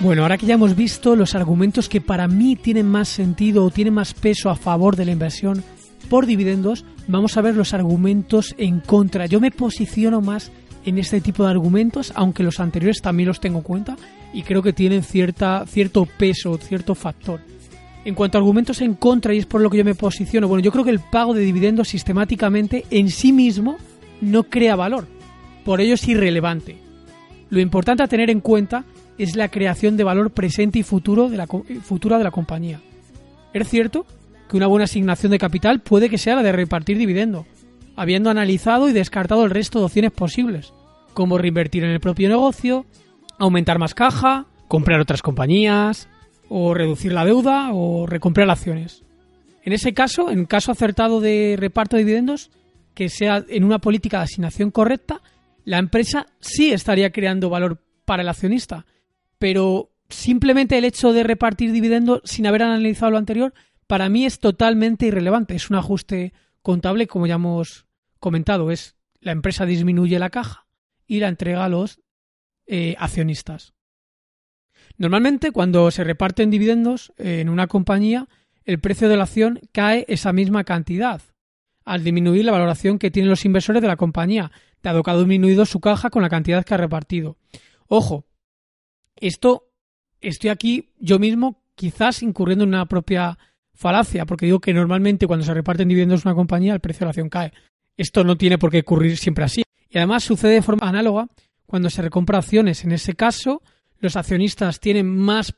Bueno, ahora que ya hemos visto los argumentos que para mí tienen más sentido o tienen más peso a favor de la inversión por dividendos, vamos a ver los argumentos en contra. Yo me posiciono más en este tipo de argumentos, aunque los anteriores también los tengo en cuenta y creo que tienen cierta, cierto peso, cierto factor. En cuanto a argumentos en contra, y es por lo que yo me posiciono, bueno, yo creo que el pago de dividendos sistemáticamente en sí mismo no crea valor. Por ello es irrelevante. Lo importante a tener en cuenta es la creación de valor presente y futuro de la, futura de la compañía. Es cierto que una buena asignación de capital puede que sea la de repartir dividendo, habiendo analizado y descartado el resto de opciones posibles, como reinvertir en el propio negocio, aumentar más caja, comprar otras compañías, o reducir la deuda, o recomprar acciones. En ese caso, en caso acertado de reparto de dividendos, que sea en una política de asignación correcta, la empresa sí estaría creando valor para el accionista pero simplemente el hecho de repartir dividendos sin haber analizado lo anterior, para mí es totalmente irrelevante. Es un ajuste contable, como ya hemos comentado, es la empresa disminuye la caja y la entrega a los eh, accionistas. Normalmente, cuando se reparten dividendos en una compañía, el precio de la acción cae esa misma cantidad, al disminuir la valoración que tienen los inversores de la compañía, dado que ha disminuido su caja con la cantidad que ha repartido. Ojo, esto estoy aquí yo mismo quizás incurriendo en una propia falacia, porque digo que normalmente cuando se reparten dividendos en una compañía el precio de la acción cae. Esto no tiene por qué ocurrir siempre así. Y además sucede de forma análoga cuando se recompra acciones. En ese caso, los accionistas tienen más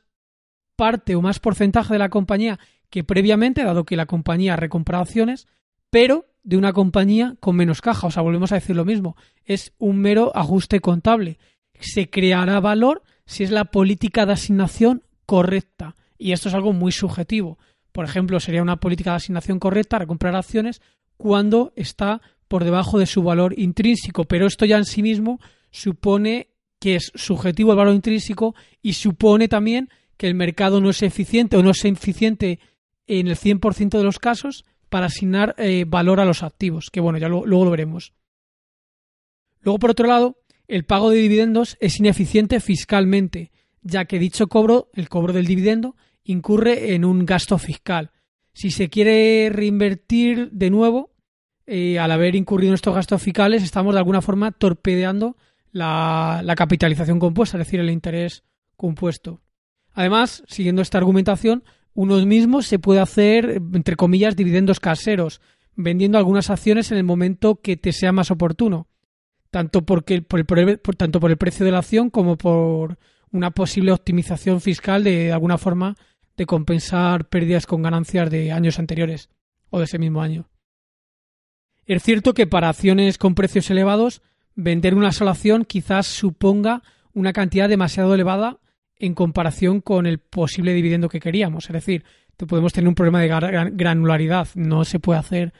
parte o más porcentaje de la compañía que previamente, dado que la compañía ha recomprado acciones, pero de una compañía con menos caja. O sea, volvemos a decir lo mismo. Es un mero ajuste contable. Se creará valor si es la política de asignación correcta. Y esto es algo muy subjetivo. Por ejemplo, sería una política de asignación correcta recomprar acciones cuando está por debajo de su valor intrínseco, pero esto ya en sí mismo supone que es subjetivo el valor intrínseco y supone también que el mercado no es eficiente o no es eficiente en el 100% de los casos para asignar eh, valor a los activos, que bueno, ya luego lo veremos. Luego, por otro lado, el pago de dividendos es ineficiente fiscalmente, ya que dicho cobro, el cobro del dividendo, incurre en un gasto fiscal. Si se quiere reinvertir de nuevo, eh, al haber incurrido en estos gastos fiscales, estamos de alguna forma torpedeando la, capitalización compuesta, es decir, el interés compuesto. Además, siguiendo esta argumentación, uno mismo se puede hacer, entre comillas, dividendos caseros, vendiendo algunas acciones en el momento que te sea más oportuno, tanto, porque, por el, tanto por el precio de la acción como por una posible optimización fiscal de alguna forma de compensar pérdidas con ganancias de años anteriores o de ese mismo año. Es cierto que para acciones con precios elevados, vender una sola acción quizás suponga una cantidad demasiado elevada en comparación con el posible dividendo que queríamos. Es decir, podemos tener un problema de granularidad. No se puede hacer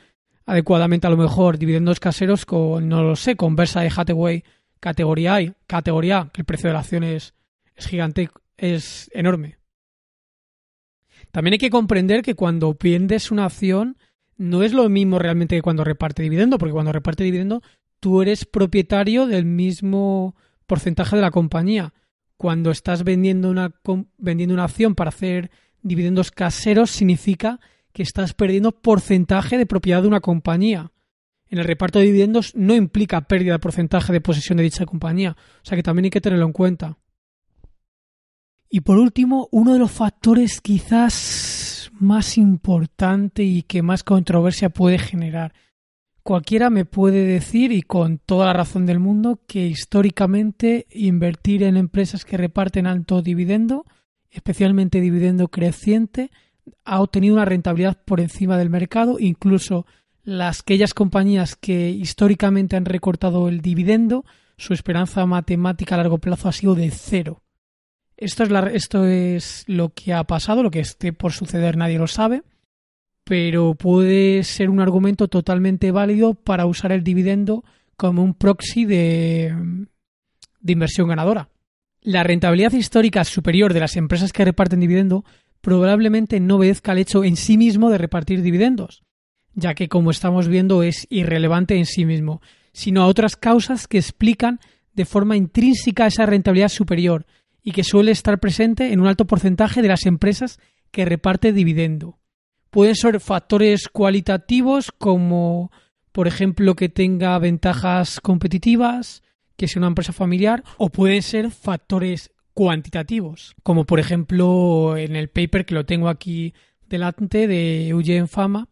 adecuadamente a lo mejor dividendos caseros con, no lo sé, con Versa de Hathaway categoría A, categoría que el precio de la acción es, es gigante, es enorme. También hay que comprender que cuando vendes una acción no es lo mismo realmente que cuando reparte dividendo, porque cuando reparte dividendo tú eres propietario del mismo porcentaje de la compañía. Cuando estás vendiendo una, vendiendo una acción para hacer dividendos caseros, significa que estás perdiendo porcentaje de propiedad de una compañía. En el reparto de dividendos no implica pérdida de porcentaje de posesión de dicha compañía, o sea que también hay que tenerlo en cuenta. Y por último, uno de los factores quizás más importante y que más controversia puede generar. Cualquiera me puede decir, y con toda la razón del mundo, que históricamente invertir en empresas que reparten alto dividendo, especialmente dividendo creciente, ha obtenido una rentabilidad por encima del mercado, incluso las aquellas compañías que históricamente han recortado el dividendo, su esperanza matemática a largo plazo ha sido de cero. Esto es, esto es lo que ha pasado, lo que esté por suceder nadie lo sabe, pero puede ser un argumento totalmente válido para usar el dividendo como un proxy de, de inversión ganadora. La rentabilidad histórica superior de las empresas que reparten dividendo probablemente no obedezca al hecho en sí mismo de repartir dividendos, ya que como estamos viendo es irrelevante en sí mismo, sino a otras causas que explican de forma intrínseca esa rentabilidad superior y que suele estar presente en un alto porcentaje de las empresas que reparte dividendo. Pueden ser factores cualitativos como, por ejemplo, que tenga ventajas competitivas, que sea una empresa familiar, o pueden ser factores cuantitativos, como por ejemplo en el paper que lo tengo aquí delante de Eugene Fama,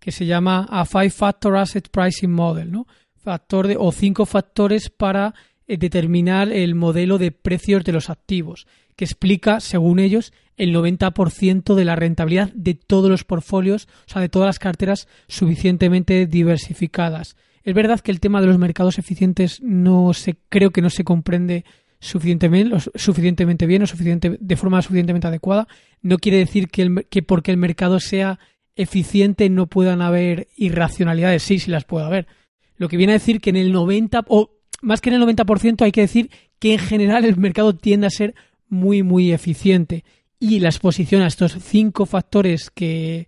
que se llama A Five Factor Asset Pricing Model, ¿no? Factor de, o cinco factores para determinar el modelo de precios de los activos, que explica, según ellos, el 90% de la rentabilidad de todos los portfolios, o sea, de todas las carteras suficientemente diversificadas. Es verdad que el tema de los mercados eficientes no se creo que no se comprende suficientemente, suficientemente bien o suficiente, de forma suficientemente adecuada. No quiere decir que, el, que porque el mercado sea eficiente no puedan haber irracionalidades. Sí, sí las puede haber. Lo que viene a decir que en el 90 o más que en el 90% hay que decir que en general el mercado tiende a ser muy muy eficiente y la exposición a estos cinco factores que,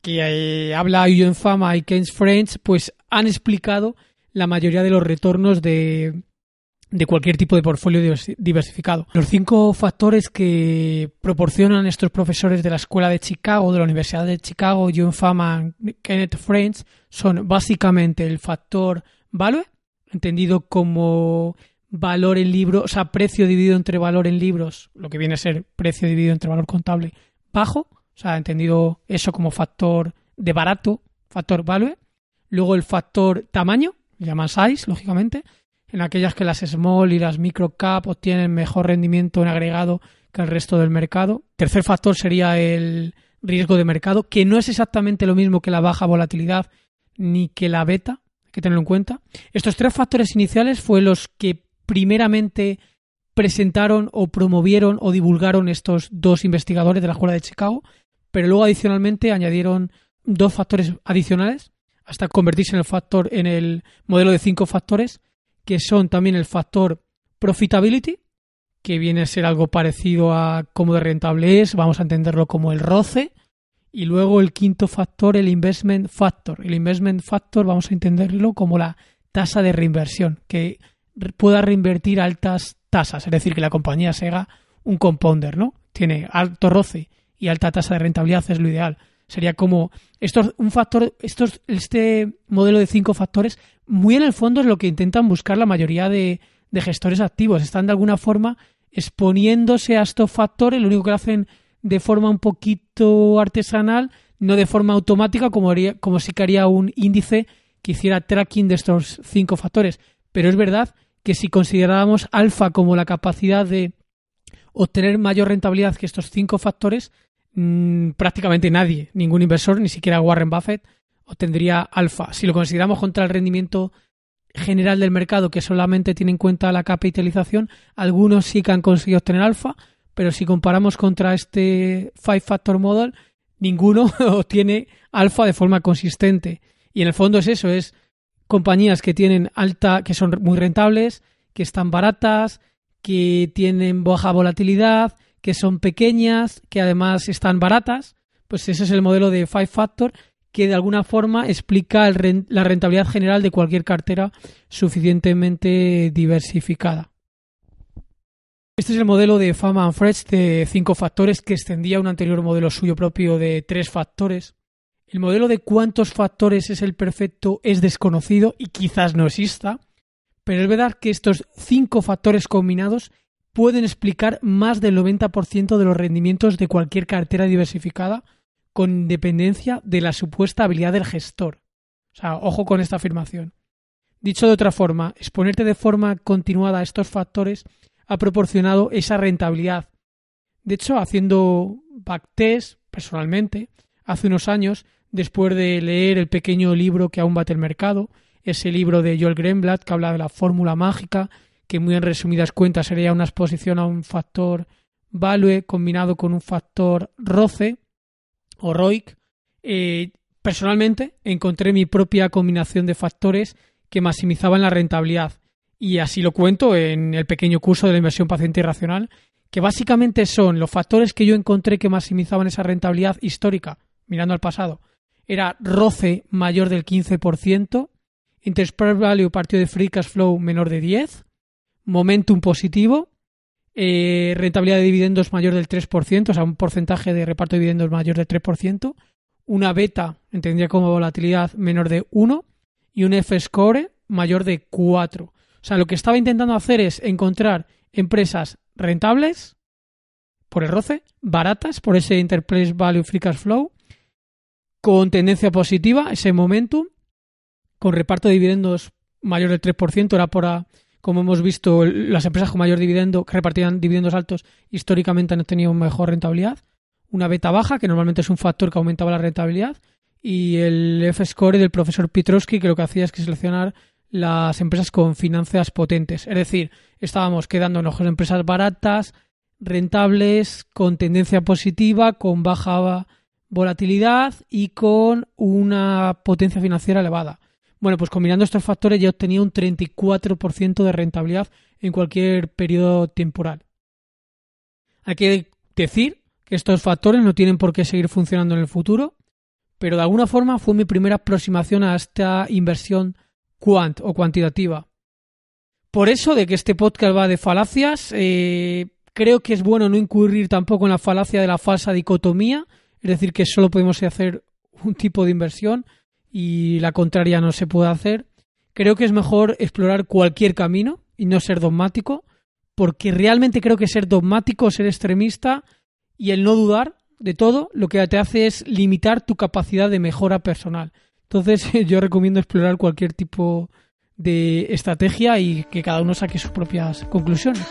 que habla en Fama y Keynes Friends pues han explicado la mayoría de los retornos de, de cualquier tipo de portfolio diversificado. Los cinco factores que proporcionan estos profesores de la Escuela de Chicago, de la Universidad de Chicago, John Fama Kenneth Friends, son básicamente el factor value, entendido como valor en libros, o sea, precio dividido entre valor en libros, lo que viene a ser precio dividido entre valor contable, bajo, o sea, entendido eso como factor de barato, factor value. Luego el factor tamaño, llaman size, lógicamente, en aquellas que las small y las micro cap obtienen mejor rendimiento en agregado que el resto del mercado. Tercer factor sería el riesgo de mercado, que no es exactamente lo mismo que la baja volatilidad ni que la beta, que tenerlo en cuenta. Estos tres factores iniciales fueron los que primeramente presentaron o promovieron o divulgaron estos dos investigadores de la Escuela de Chicago, pero luego adicionalmente añadieron dos factores adicionales hasta convertirse en el factor en el modelo de cinco factores, que son también el factor profitability, que viene a ser algo parecido a cómo de rentable es, vamos a entenderlo como el roce, y luego el quinto factor, el investment factor. El investment factor vamos a entenderlo como la tasa de reinversión, que pueda reinvertir altas tasas, es decir, que la compañía se haga un compounder, ¿no? Tiene alto roce y alta tasa de rentabilidad es lo ideal. Sería como estos un factor, estos este modelo de cinco factores muy en el fondo es lo que intentan buscar la mayoría de, de gestores activos. Están de alguna forma exponiéndose a estos factores, lo único que hacen de forma un poquito artesanal, no de forma automática como, haría, como si haría un índice que hiciera tracking de estos cinco factores. Pero es verdad que si considerábamos alfa como la capacidad de obtener mayor rentabilidad que estos cinco factores, mmm, prácticamente nadie, ningún inversor, ni siquiera Warren Buffett, obtendría alfa. Si lo consideramos contra el rendimiento general del mercado que solamente tiene en cuenta la capitalización, algunos sí que han conseguido obtener alfa, pero si comparamos contra este Five Factor Model, ninguno obtiene alfa de forma consistente. Y en el fondo es eso, es compañías que tienen alta, que son muy rentables, que están baratas, que tienen baja volatilidad, que son pequeñas, que además están baratas, pues ese es el modelo de Five Factor que de alguna forma explica la rentabilidad general de cualquier cartera suficientemente diversificada. Este es el modelo de Fama and Frets de cinco factores que extendía un anterior modelo suyo propio de tres factores. El modelo de cuántos factores es el perfecto es desconocido y quizás no exista, pero es verdad que estos cinco factores combinados pueden explicar más del 90% de los rendimientos de cualquier cartera diversificada con independencia de la supuesta habilidad del gestor. O sea, ojo con esta afirmación. Dicho de otra forma, exponerte de forma continuada a estos factores ha proporcionado esa rentabilidad. De hecho, haciendo backtest personalmente, hace unos años, después de leer el pequeño libro que aún bate el mercado, ese libro de Joel Greenblatt que habla de la fórmula mágica, que muy en resumidas cuentas sería una exposición a un factor value combinado con un factor roce, o ROIC, eh, personalmente encontré mi propia combinación de factores que maximizaban la rentabilidad. Y así lo cuento en el pequeño curso de la inversión paciente y racional, que básicamente son los factores que yo encontré que maximizaban esa rentabilidad histórica, mirando al pasado. Era roce mayor del 15%, interest value partido de free cash flow menor de 10, momentum positivo, eh, rentabilidad de dividendos mayor del 3%, o sea, un porcentaje de reparto de dividendos mayor del 3%, una beta, entendía como volatilidad, menor de 1 y un F-score mayor de 4. O sea, lo que estaba intentando hacer es encontrar empresas rentables por el roce, baratas por ese Enterprise Value Free Cash Flow, con tendencia positiva, ese momentum, con reparto de dividendos mayor del 3%, era por a, como hemos visto, las empresas con mayor dividendo, que repartían dividendos altos, históricamente han tenido mejor rentabilidad. Una beta baja, que normalmente es un factor que aumentaba la rentabilidad. Y el F-Score del profesor Pitrowski, que lo que hacía es que seleccionar las empresas con finanzas potentes. Es decir, estábamos quedándonos con empresas baratas, rentables, con tendencia positiva, con baja volatilidad y con una potencia financiera elevada. Bueno, pues combinando estos factores ya obtenía un 34% de rentabilidad en cualquier periodo temporal. Hay que decir que estos factores no tienen por qué seguir funcionando en el futuro, pero de alguna forma fue mi primera aproximación a esta inversión quant o cuantitativa. Por eso, de que este podcast va de falacias, eh, creo que es bueno no incurrir tampoco en la falacia de la falsa dicotomía, es decir, que solo podemos hacer un tipo de inversión, y la contraria no se puede hacer, creo que es mejor explorar cualquier camino y no ser dogmático, porque realmente creo que ser dogmático, ser extremista y el no dudar de todo, lo que te hace es limitar tu capacidad de mejora personal. Entonces yo recomiendo explorar cualquier tipo de estrategia y que cada uno saque sus propias conclusiones.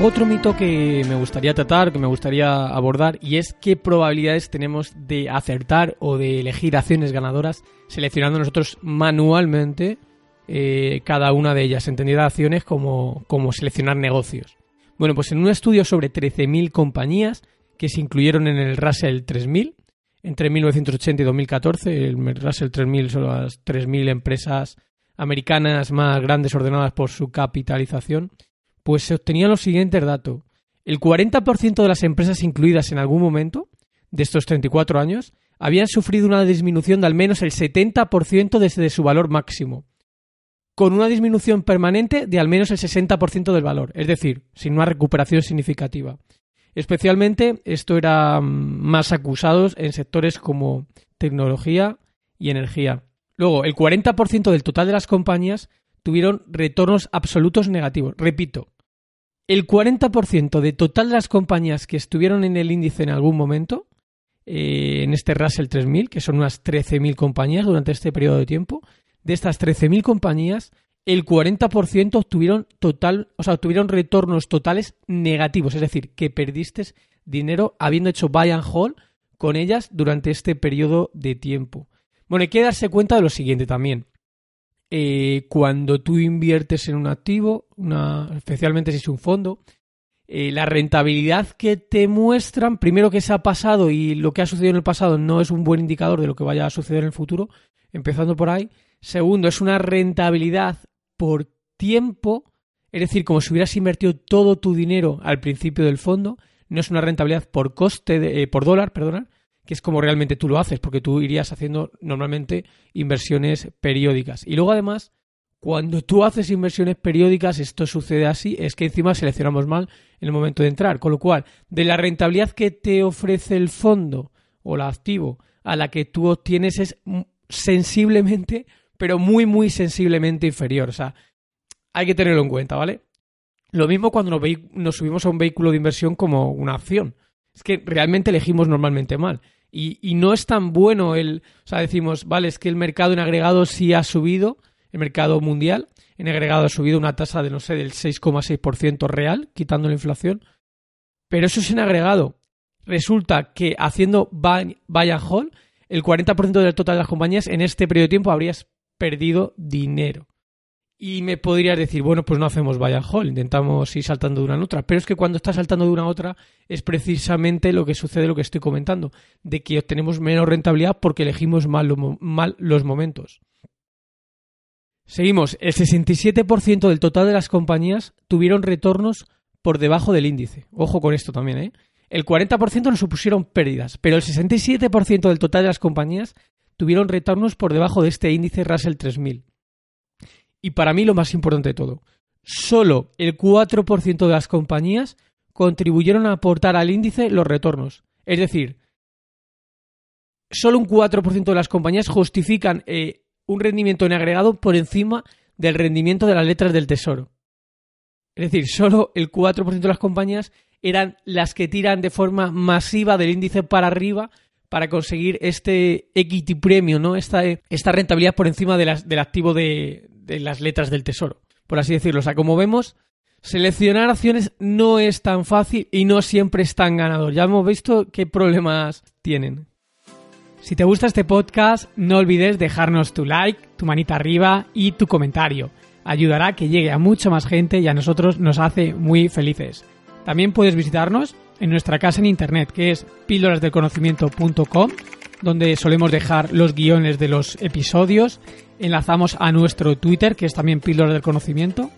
Otro mito que me gustaría tratar, que me gustaría abordar, y es qué probabilidades tenemos de acertar o de elegir acciones ganadoras seleccionando nosotros manualmente eh, cada una de ellas, entendida acciones como, como seleccionar negocios. Bueno, pues en un estudio sobre 13.000 compañías que se incluyeron en el Russell 3000 entre 1980 y 2014, el Russell 3000 son las 3.000 empresas americanas más grandes ordenadas por su capitalización, pues se obtenían los siguientes datos. El 40% de las empresas incluidas en algún momento de estos 34 años habían sufrido una disminución de al menos el 70% desde su valor máximo, con una disminución permanente de al menos el 60% del valor, es decir, sin una recuperación significativa. Especialmente esto era mm, más acusado en sectores como tecnología y energía. Luego, el 40% del total de las compañías tuvieron retornos absolutos negativos. Repito, el 40% de total de las compañías que estuvieron en el índice en algún momento, eh, en este Russell 3000, que son unas 13.000 compañías durante este periodo de tiempo, de estas 13.000 compañías, el 40% obtuvieron, total, o sea, obtuvieron retornos totales negativos, es decir, que perdiste dinero habiendo hecho buy and hold con ellas durante este periodo de tiempo. Bueno, hay que darse cuenta de lo siguiente también. Eh, cuando tú inviertes en un activo, una, especialmente si es un fondo, eh, la rentabilidad que te muestran, primero que se ha pasado y lo que ha sucedido en el pasado no es un buen indicador de lo que vaya a suceder en el futuro, empezando por ahí. Segundo, es una rentabilidad por tiempo, es decir, como si hubieras invertido todo tu dinero al principio del fondo, no es una rentabilidad por coste, de, eh, por dólar, perdona, que es como realmente tú lo haces, porque tú irías haciendo normalmente inversiones periódicas. Y luego además, cuando tú haces inversiones periódicas, esto sucede así, es que encima seleccionamos mal en el momento de entrar. Con lo cual, de la rentabilidad que te ofrece el fondo o el activo a la que tú obtienes es sensiblemente, pero muy, muy sensiblemente inferior. O sea, hay que tenerlo en cuenta, ¿vale? Lo mismo cuando nos, nos subimos a un vehículo de inversión como una acción. Es que realmente elegimos normalmente mal. Y, no es tan bueno el, o sea, decimos, vale, es que el mercado en agregado sí ha subido, el mercado mundial en agregado ha subido una tasa de, no sé, del 6,6% real, quitando la inflación, pero eso es en agregado. Resulta que haciendo buy, buy and el 40% del total de las compañías en este periodo de tiempo habrías perdido dinero. Y me podrías decir, bueno, pues no hacemos and hold, intentamos ir saltando de una a otra. Pero es que cuando estás saltando de una a otra es precisamente lo que sucede, lo que estoy comentando, de que obtenemos menos rentabilidad porque elegimos mal, mal los momentos. Seguimos, el 67% del total de las compañías tuvieron retornos por debajo del índice. Ojo con esto también, ¿eh? El 40% nos supusieron pérdidas, pero el 67% del total de las compañías tuvieron retornos por debajo de este índice Russell 3000. Y para mí lo más importante de todo, solo el 4% de las compañías contribuyeron a aportar al índice los retornos. Es decir, solo un 4% de las compañías justifican eh, un rendimiento en agregado por encima del rendimiento de las letras del tesoro. Es decir, solo el 4% de las compañías eran las que tiran de forma masiva del índice para arriba para conseguir este equity premio, ¿no? Esta, esta rentabilidad por encima de las, del activo de, las letras del tesoro, por así decirlo. O sea, como vemos, seleccionar acciones no es tan fácil y no siempre es tan ganador. Ya hemos visto qué problemas tienen. Si te gusta este podcast, no olvides dejarnos tu like, tu manita arriba y tu comentario. Ayudará a que llegue a mucha más gente y a nosotros nos hace muy felices. También puedes visitarnos en nuestra casa en internet, que es píldorasdelconocimiento.com, donde solemos dejar los guiones de los episodios. Enlazamos a nuestro Twitter, que es también Píldoras del Conocimiento,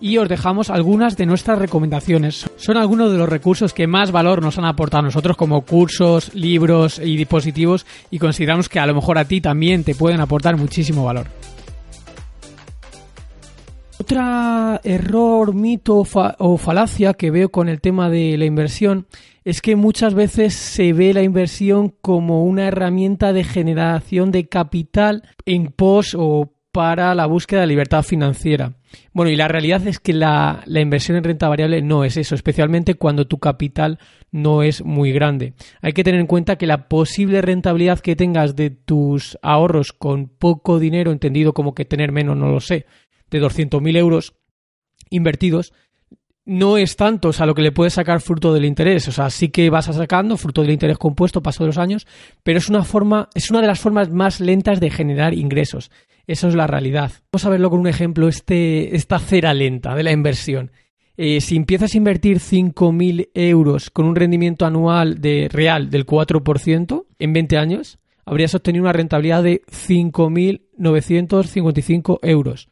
y os dejamos algunas de nuestras recomendaciones. Son algunos de los recursos que más valor nos han aportado a nosotros como cursos, libros y dispositivos y consideramos que a lo mejor a ti también te pueden aportar muchísimo valor. Otra error, mito o falacia que veo con el tema de la inversión es que muchas veces se ve la inversión como una herramienta de generación de capital en pos o para la búsqueda de libertad financiera. Bueno, y la realidad es que la, la, inversión en renta variable no es eso, especialmente cuando tu capital no es muy grande. Hay que tener en cuenta que la posible rentabilidad que tengas de tus ahorros con poco dinero, entendido como que tener menos, no lo sé, de 200.000 euros invertidos, no es tanto, o sea, lo que le puedes sacar fruto del interés, o sea, sí que vas a sacando fruto del interés compuesto paso de los años, pero es una forma, es una de las formas más lentas de generar ingresos. Eso es la realidad. Vamos a verlo con un ejemplo, este, esta cera lenta de la inversión. Eh, si empiezas a invertir 5.000 euros con un rendimiento anual de real del 4% en 20 años, habrías obtenido una rentabilidad de 5.955 euros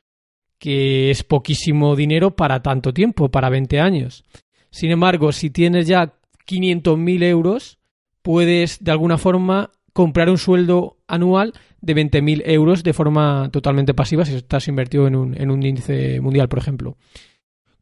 que es poquísimo dinero para tanto tiempo, para 20 años. Sin embargo, si tienes ya 500.000 euros, puedes de alguna forma comprar un sueldo anual de 20.000 euros de forma totalmente pasiva si estás invertido en un, en un índice mundial, por ejemplo.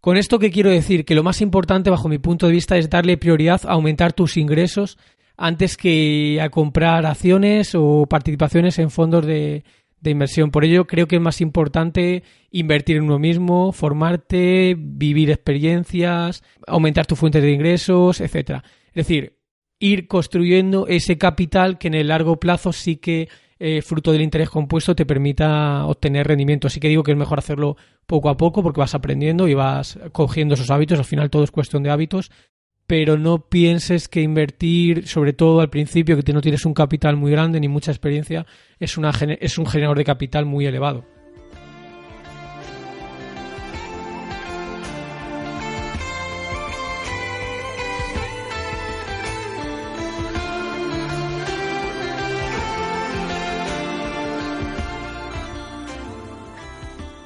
Con esto que quiero decir que lo más importante bajo mi punto de vista es darle prioridad a aumentar tus ingresos antes que a comprar acciones o participaciones en fondos de, de inversión. Por ello, creo que es más importante invertir en uno mismo, formarte, vivir experiencias, aumentar tus fuentes de ingresos, etcétera. Es decir, ir construyendo ese capital que en el largo plazo sí que eh, fruto del interés compuesto te permita obtener rendimiento. Así que digo que es mejor hacerlo poco a poco porque vas aprendiendo y vas cogiendo esos hábitos. Al final todo es cuestión de hábitos pero no pienses que invertir, sobre todo al principio, que no tienes un capital muy grande ni mucha experiencia, es, una, es un generador de capital muy elevado.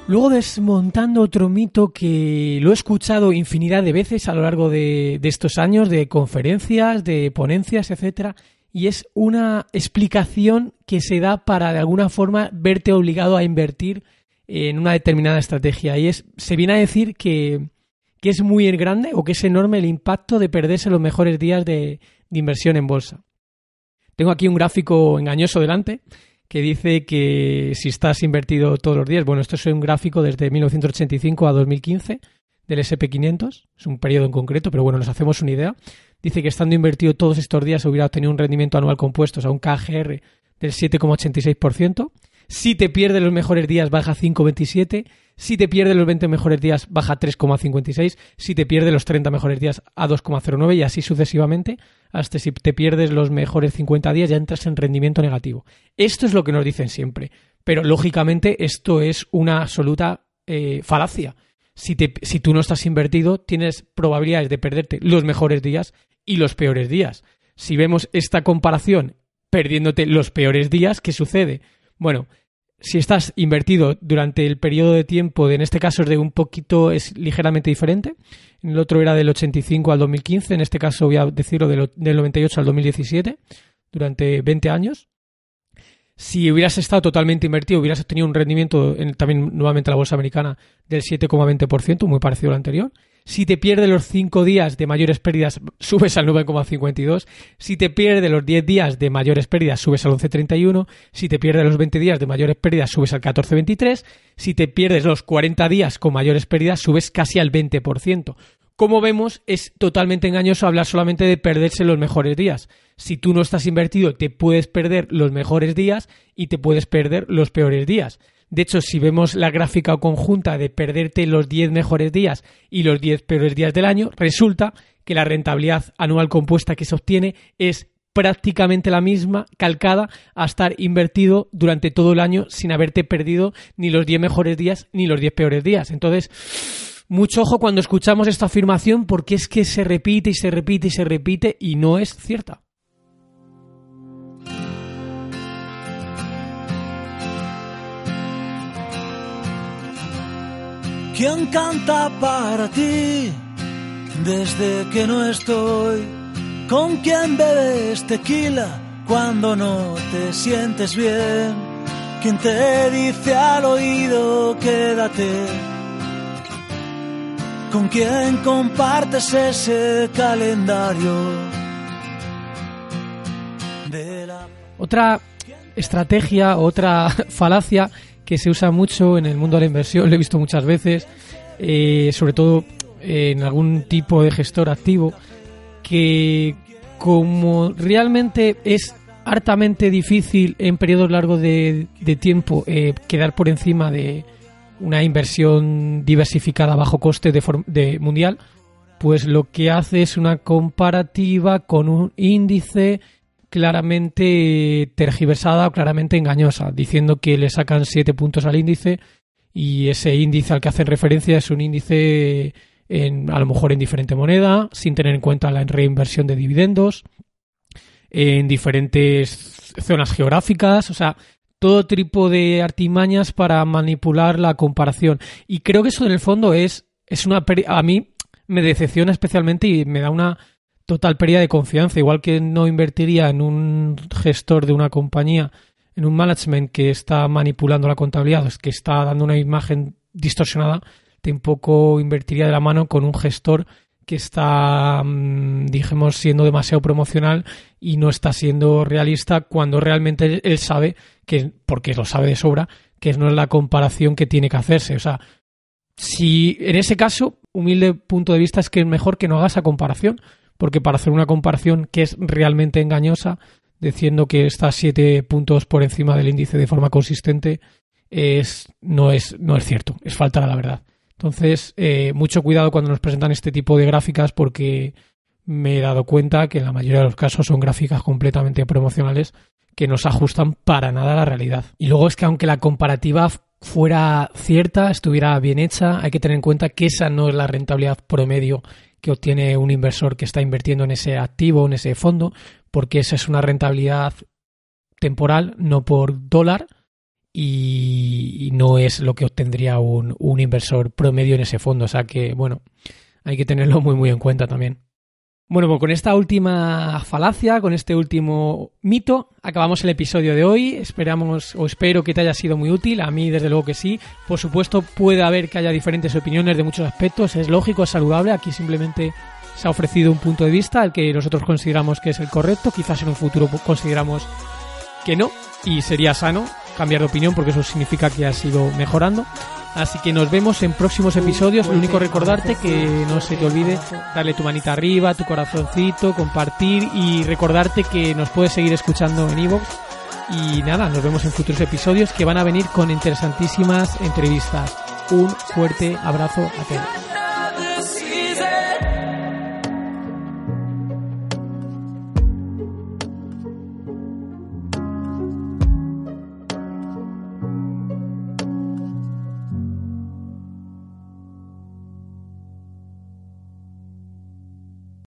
Luego desmontando otro mito que lo he escuchado infinidad de veces a lo largo de, estos años, de conferencias, de ponencias, etcétera, y es una explicación que se da para de alguna forma verte obligado a invertir en una determinada estrategia. Y es, se viene a decir que, es muy grande o que es enorme el impacto de perderse los mejores días de inversión en bolsa. Tengo aquí un gráfico engañoso delante que dice que si estás invertido todos los días, bueno, esto es un gráfico desde 1985 a 2015 del SP500, es un periodo en concreto, pero bueno, nos hacemos una idea. Dice que estando invertido todos estos días hubiera obtenido un rendimiento anual compuesto, o sea, un KGR del 7,86%. Si te pierdes los mejores días, baja 5,27. Si te pierdes los 20 mejores días, baja 3,56. Si te pierdes los 30 mejores días, a 2,09 y así sucesivamente. Hasta si te pierdes los mejores 50 días, ya entras en rendimiento negativo. Esto es lo que nos dicen siempre. Pero lógicamente esto es una absoluta eh, falacia. Si, si tú no estás invertido, tienes probabilidades de perderte los mejores días y los peores días. Si vemos esta comparación perdiéndote los peores días, ¿qué sucede? Bueno, si estás invertido durante el periodo de tiempo, de, en este caso es de un poquito, es ligeramente diferente. En el otro era del 85 al 2015, en este caso voy a decirlo del, 98 al 2017, durante 20 años. Si hubieras estado totalmente invertido, hubieras obtenido un rendimiento, en, también nuevamente la bolsa americana, del 7,20%, muy parecido al anterior. Si te pierdes los 5 días de mayores pérdidas, subes al 9,52. Si te pierdes los 10 días de mayores pérdidas, subes al 11,31. Si te pierdes los 20 días de mayores pérdidas, subes al 14,23. Si te pierdes los 40 días con mayores pérdidas, subes casi al 20%. Como vemos, es totalmente engañoso hablar solamente de perderse los mejores días. Si tú no estás invertido, te puedes perder los mejores días y te puedes perder los peores días. De hecho, si vemos la gráfica conjunta de perderte los 10 mejores días y los 10 peores días del año, resulta que la rentabilidad anual compuesta que se obtiene es prácticamente la misma, calcada, a estar invertido durante todo el año sin haberte perdido ni los 10 mejores días ni los 10 peores días. Entonces, mucho ojo cuando escuchamos esta afirmación porque es que se repite y se repite y se repite y no es cierta. ¿Quién canta para ti desde que no estoy? ¿Con quién bebes tequila cuando no te sientes bien? ¿Quién te dice al oído quédate? ¿Con quién compartes ese calendario? Otra estrategia, otra falacia que se usa mucho en el mundo de la inversión, lo he visto muchas veces, eh, sobre todo en algún tipo de gestor activo, que como realmente es hartamente difícil en periodos largos de, tiempo eh, quedar por encima de una inversión diversificada a bajo coste de, mundial, pues lo que hace es una comparativa con un índice claramente tergiversada o claramente engañosa, diciendo que le sacan siete puntos al índice y ese índice al que hacen referencia es un índice en, a lo mejor en diferente moneda, sin tener en cuenta la reinversión de dividendos, en diferentes zonas geográficas, o sea, todo tipo de artimañas para manipular la comparación. Y creo que eso en el fondo es, es una... A mí me decepciona especialmente y me da una total pérdida de confianza. Igual que no invertiría en un gestor de una compañía, en un management que está manipulando la contabilidad, que está dando una imagen distorsionada, tampoco invertiría de la mano con un gestor que está, mm, dijimos, siendo demasiado promocional y no está siendo realista cuando realmente él sabe que, porque lo sabe de sobra, que no es la comparación que tiene que hacerse. O sea, si en ese caso, humilde punto de vista es que es mejor que no haga esa comparación, porque para hacer una comparación que es realmente engañosa, diciendo que está siete puntos por encima del índice de forma consistente, es, no, es, no es cierto, es falta a la verdad. Entonces, eh, mucho cuidado cuando nos presentan este tipo de gráficas porque me he dado cuenta que en la mayoría de los casos son gráficas completamente promocionales que no se ajustan para nada a la realidad. Y luego es que aunque la comparativa fuera cierta, estuviera bien hecha, hay que tener en cuenta que esa no es la rentabilidad promedio que obtiene un inversor que está invirtiendo en ese activo, en ese fondo, porque esa es una rentabilidad temporal, no por dólar, y, no es lo que obtendría un, un inversor promedio en ese fondo. O sea que, bueno, hay que tenerlo muy, muy en cuenta también. Bueno, pues con esta última falacia, con este último mito, acabamos el episodio de hoy. Esperamos o espero que te haya sido muy útil. A mí, desde luego que sí. Por supuesto, puede haber que haya diferentes opiniones de muchos aspectos. Es lógico, es saludable. Aquí simplemente se ha ofrecido un punto de vista, el que nosotros consideramos que es el correcto. Quizás en un futuro consideramos que no. Y sería sano cambiar de opinión porque eso significa que has ido mejorando. Así que nos vemos en próximos episodios. Lo único recordarte que no se te olvide darle tu manita arriba, tu corazoncito, compartir y recordarte que nos puedes seguir escuchando en iVoox. Y nada, nos vemos en futuros episodios que van a venir con interesantísimas entrevistas. Un fuerte abrazo a todos.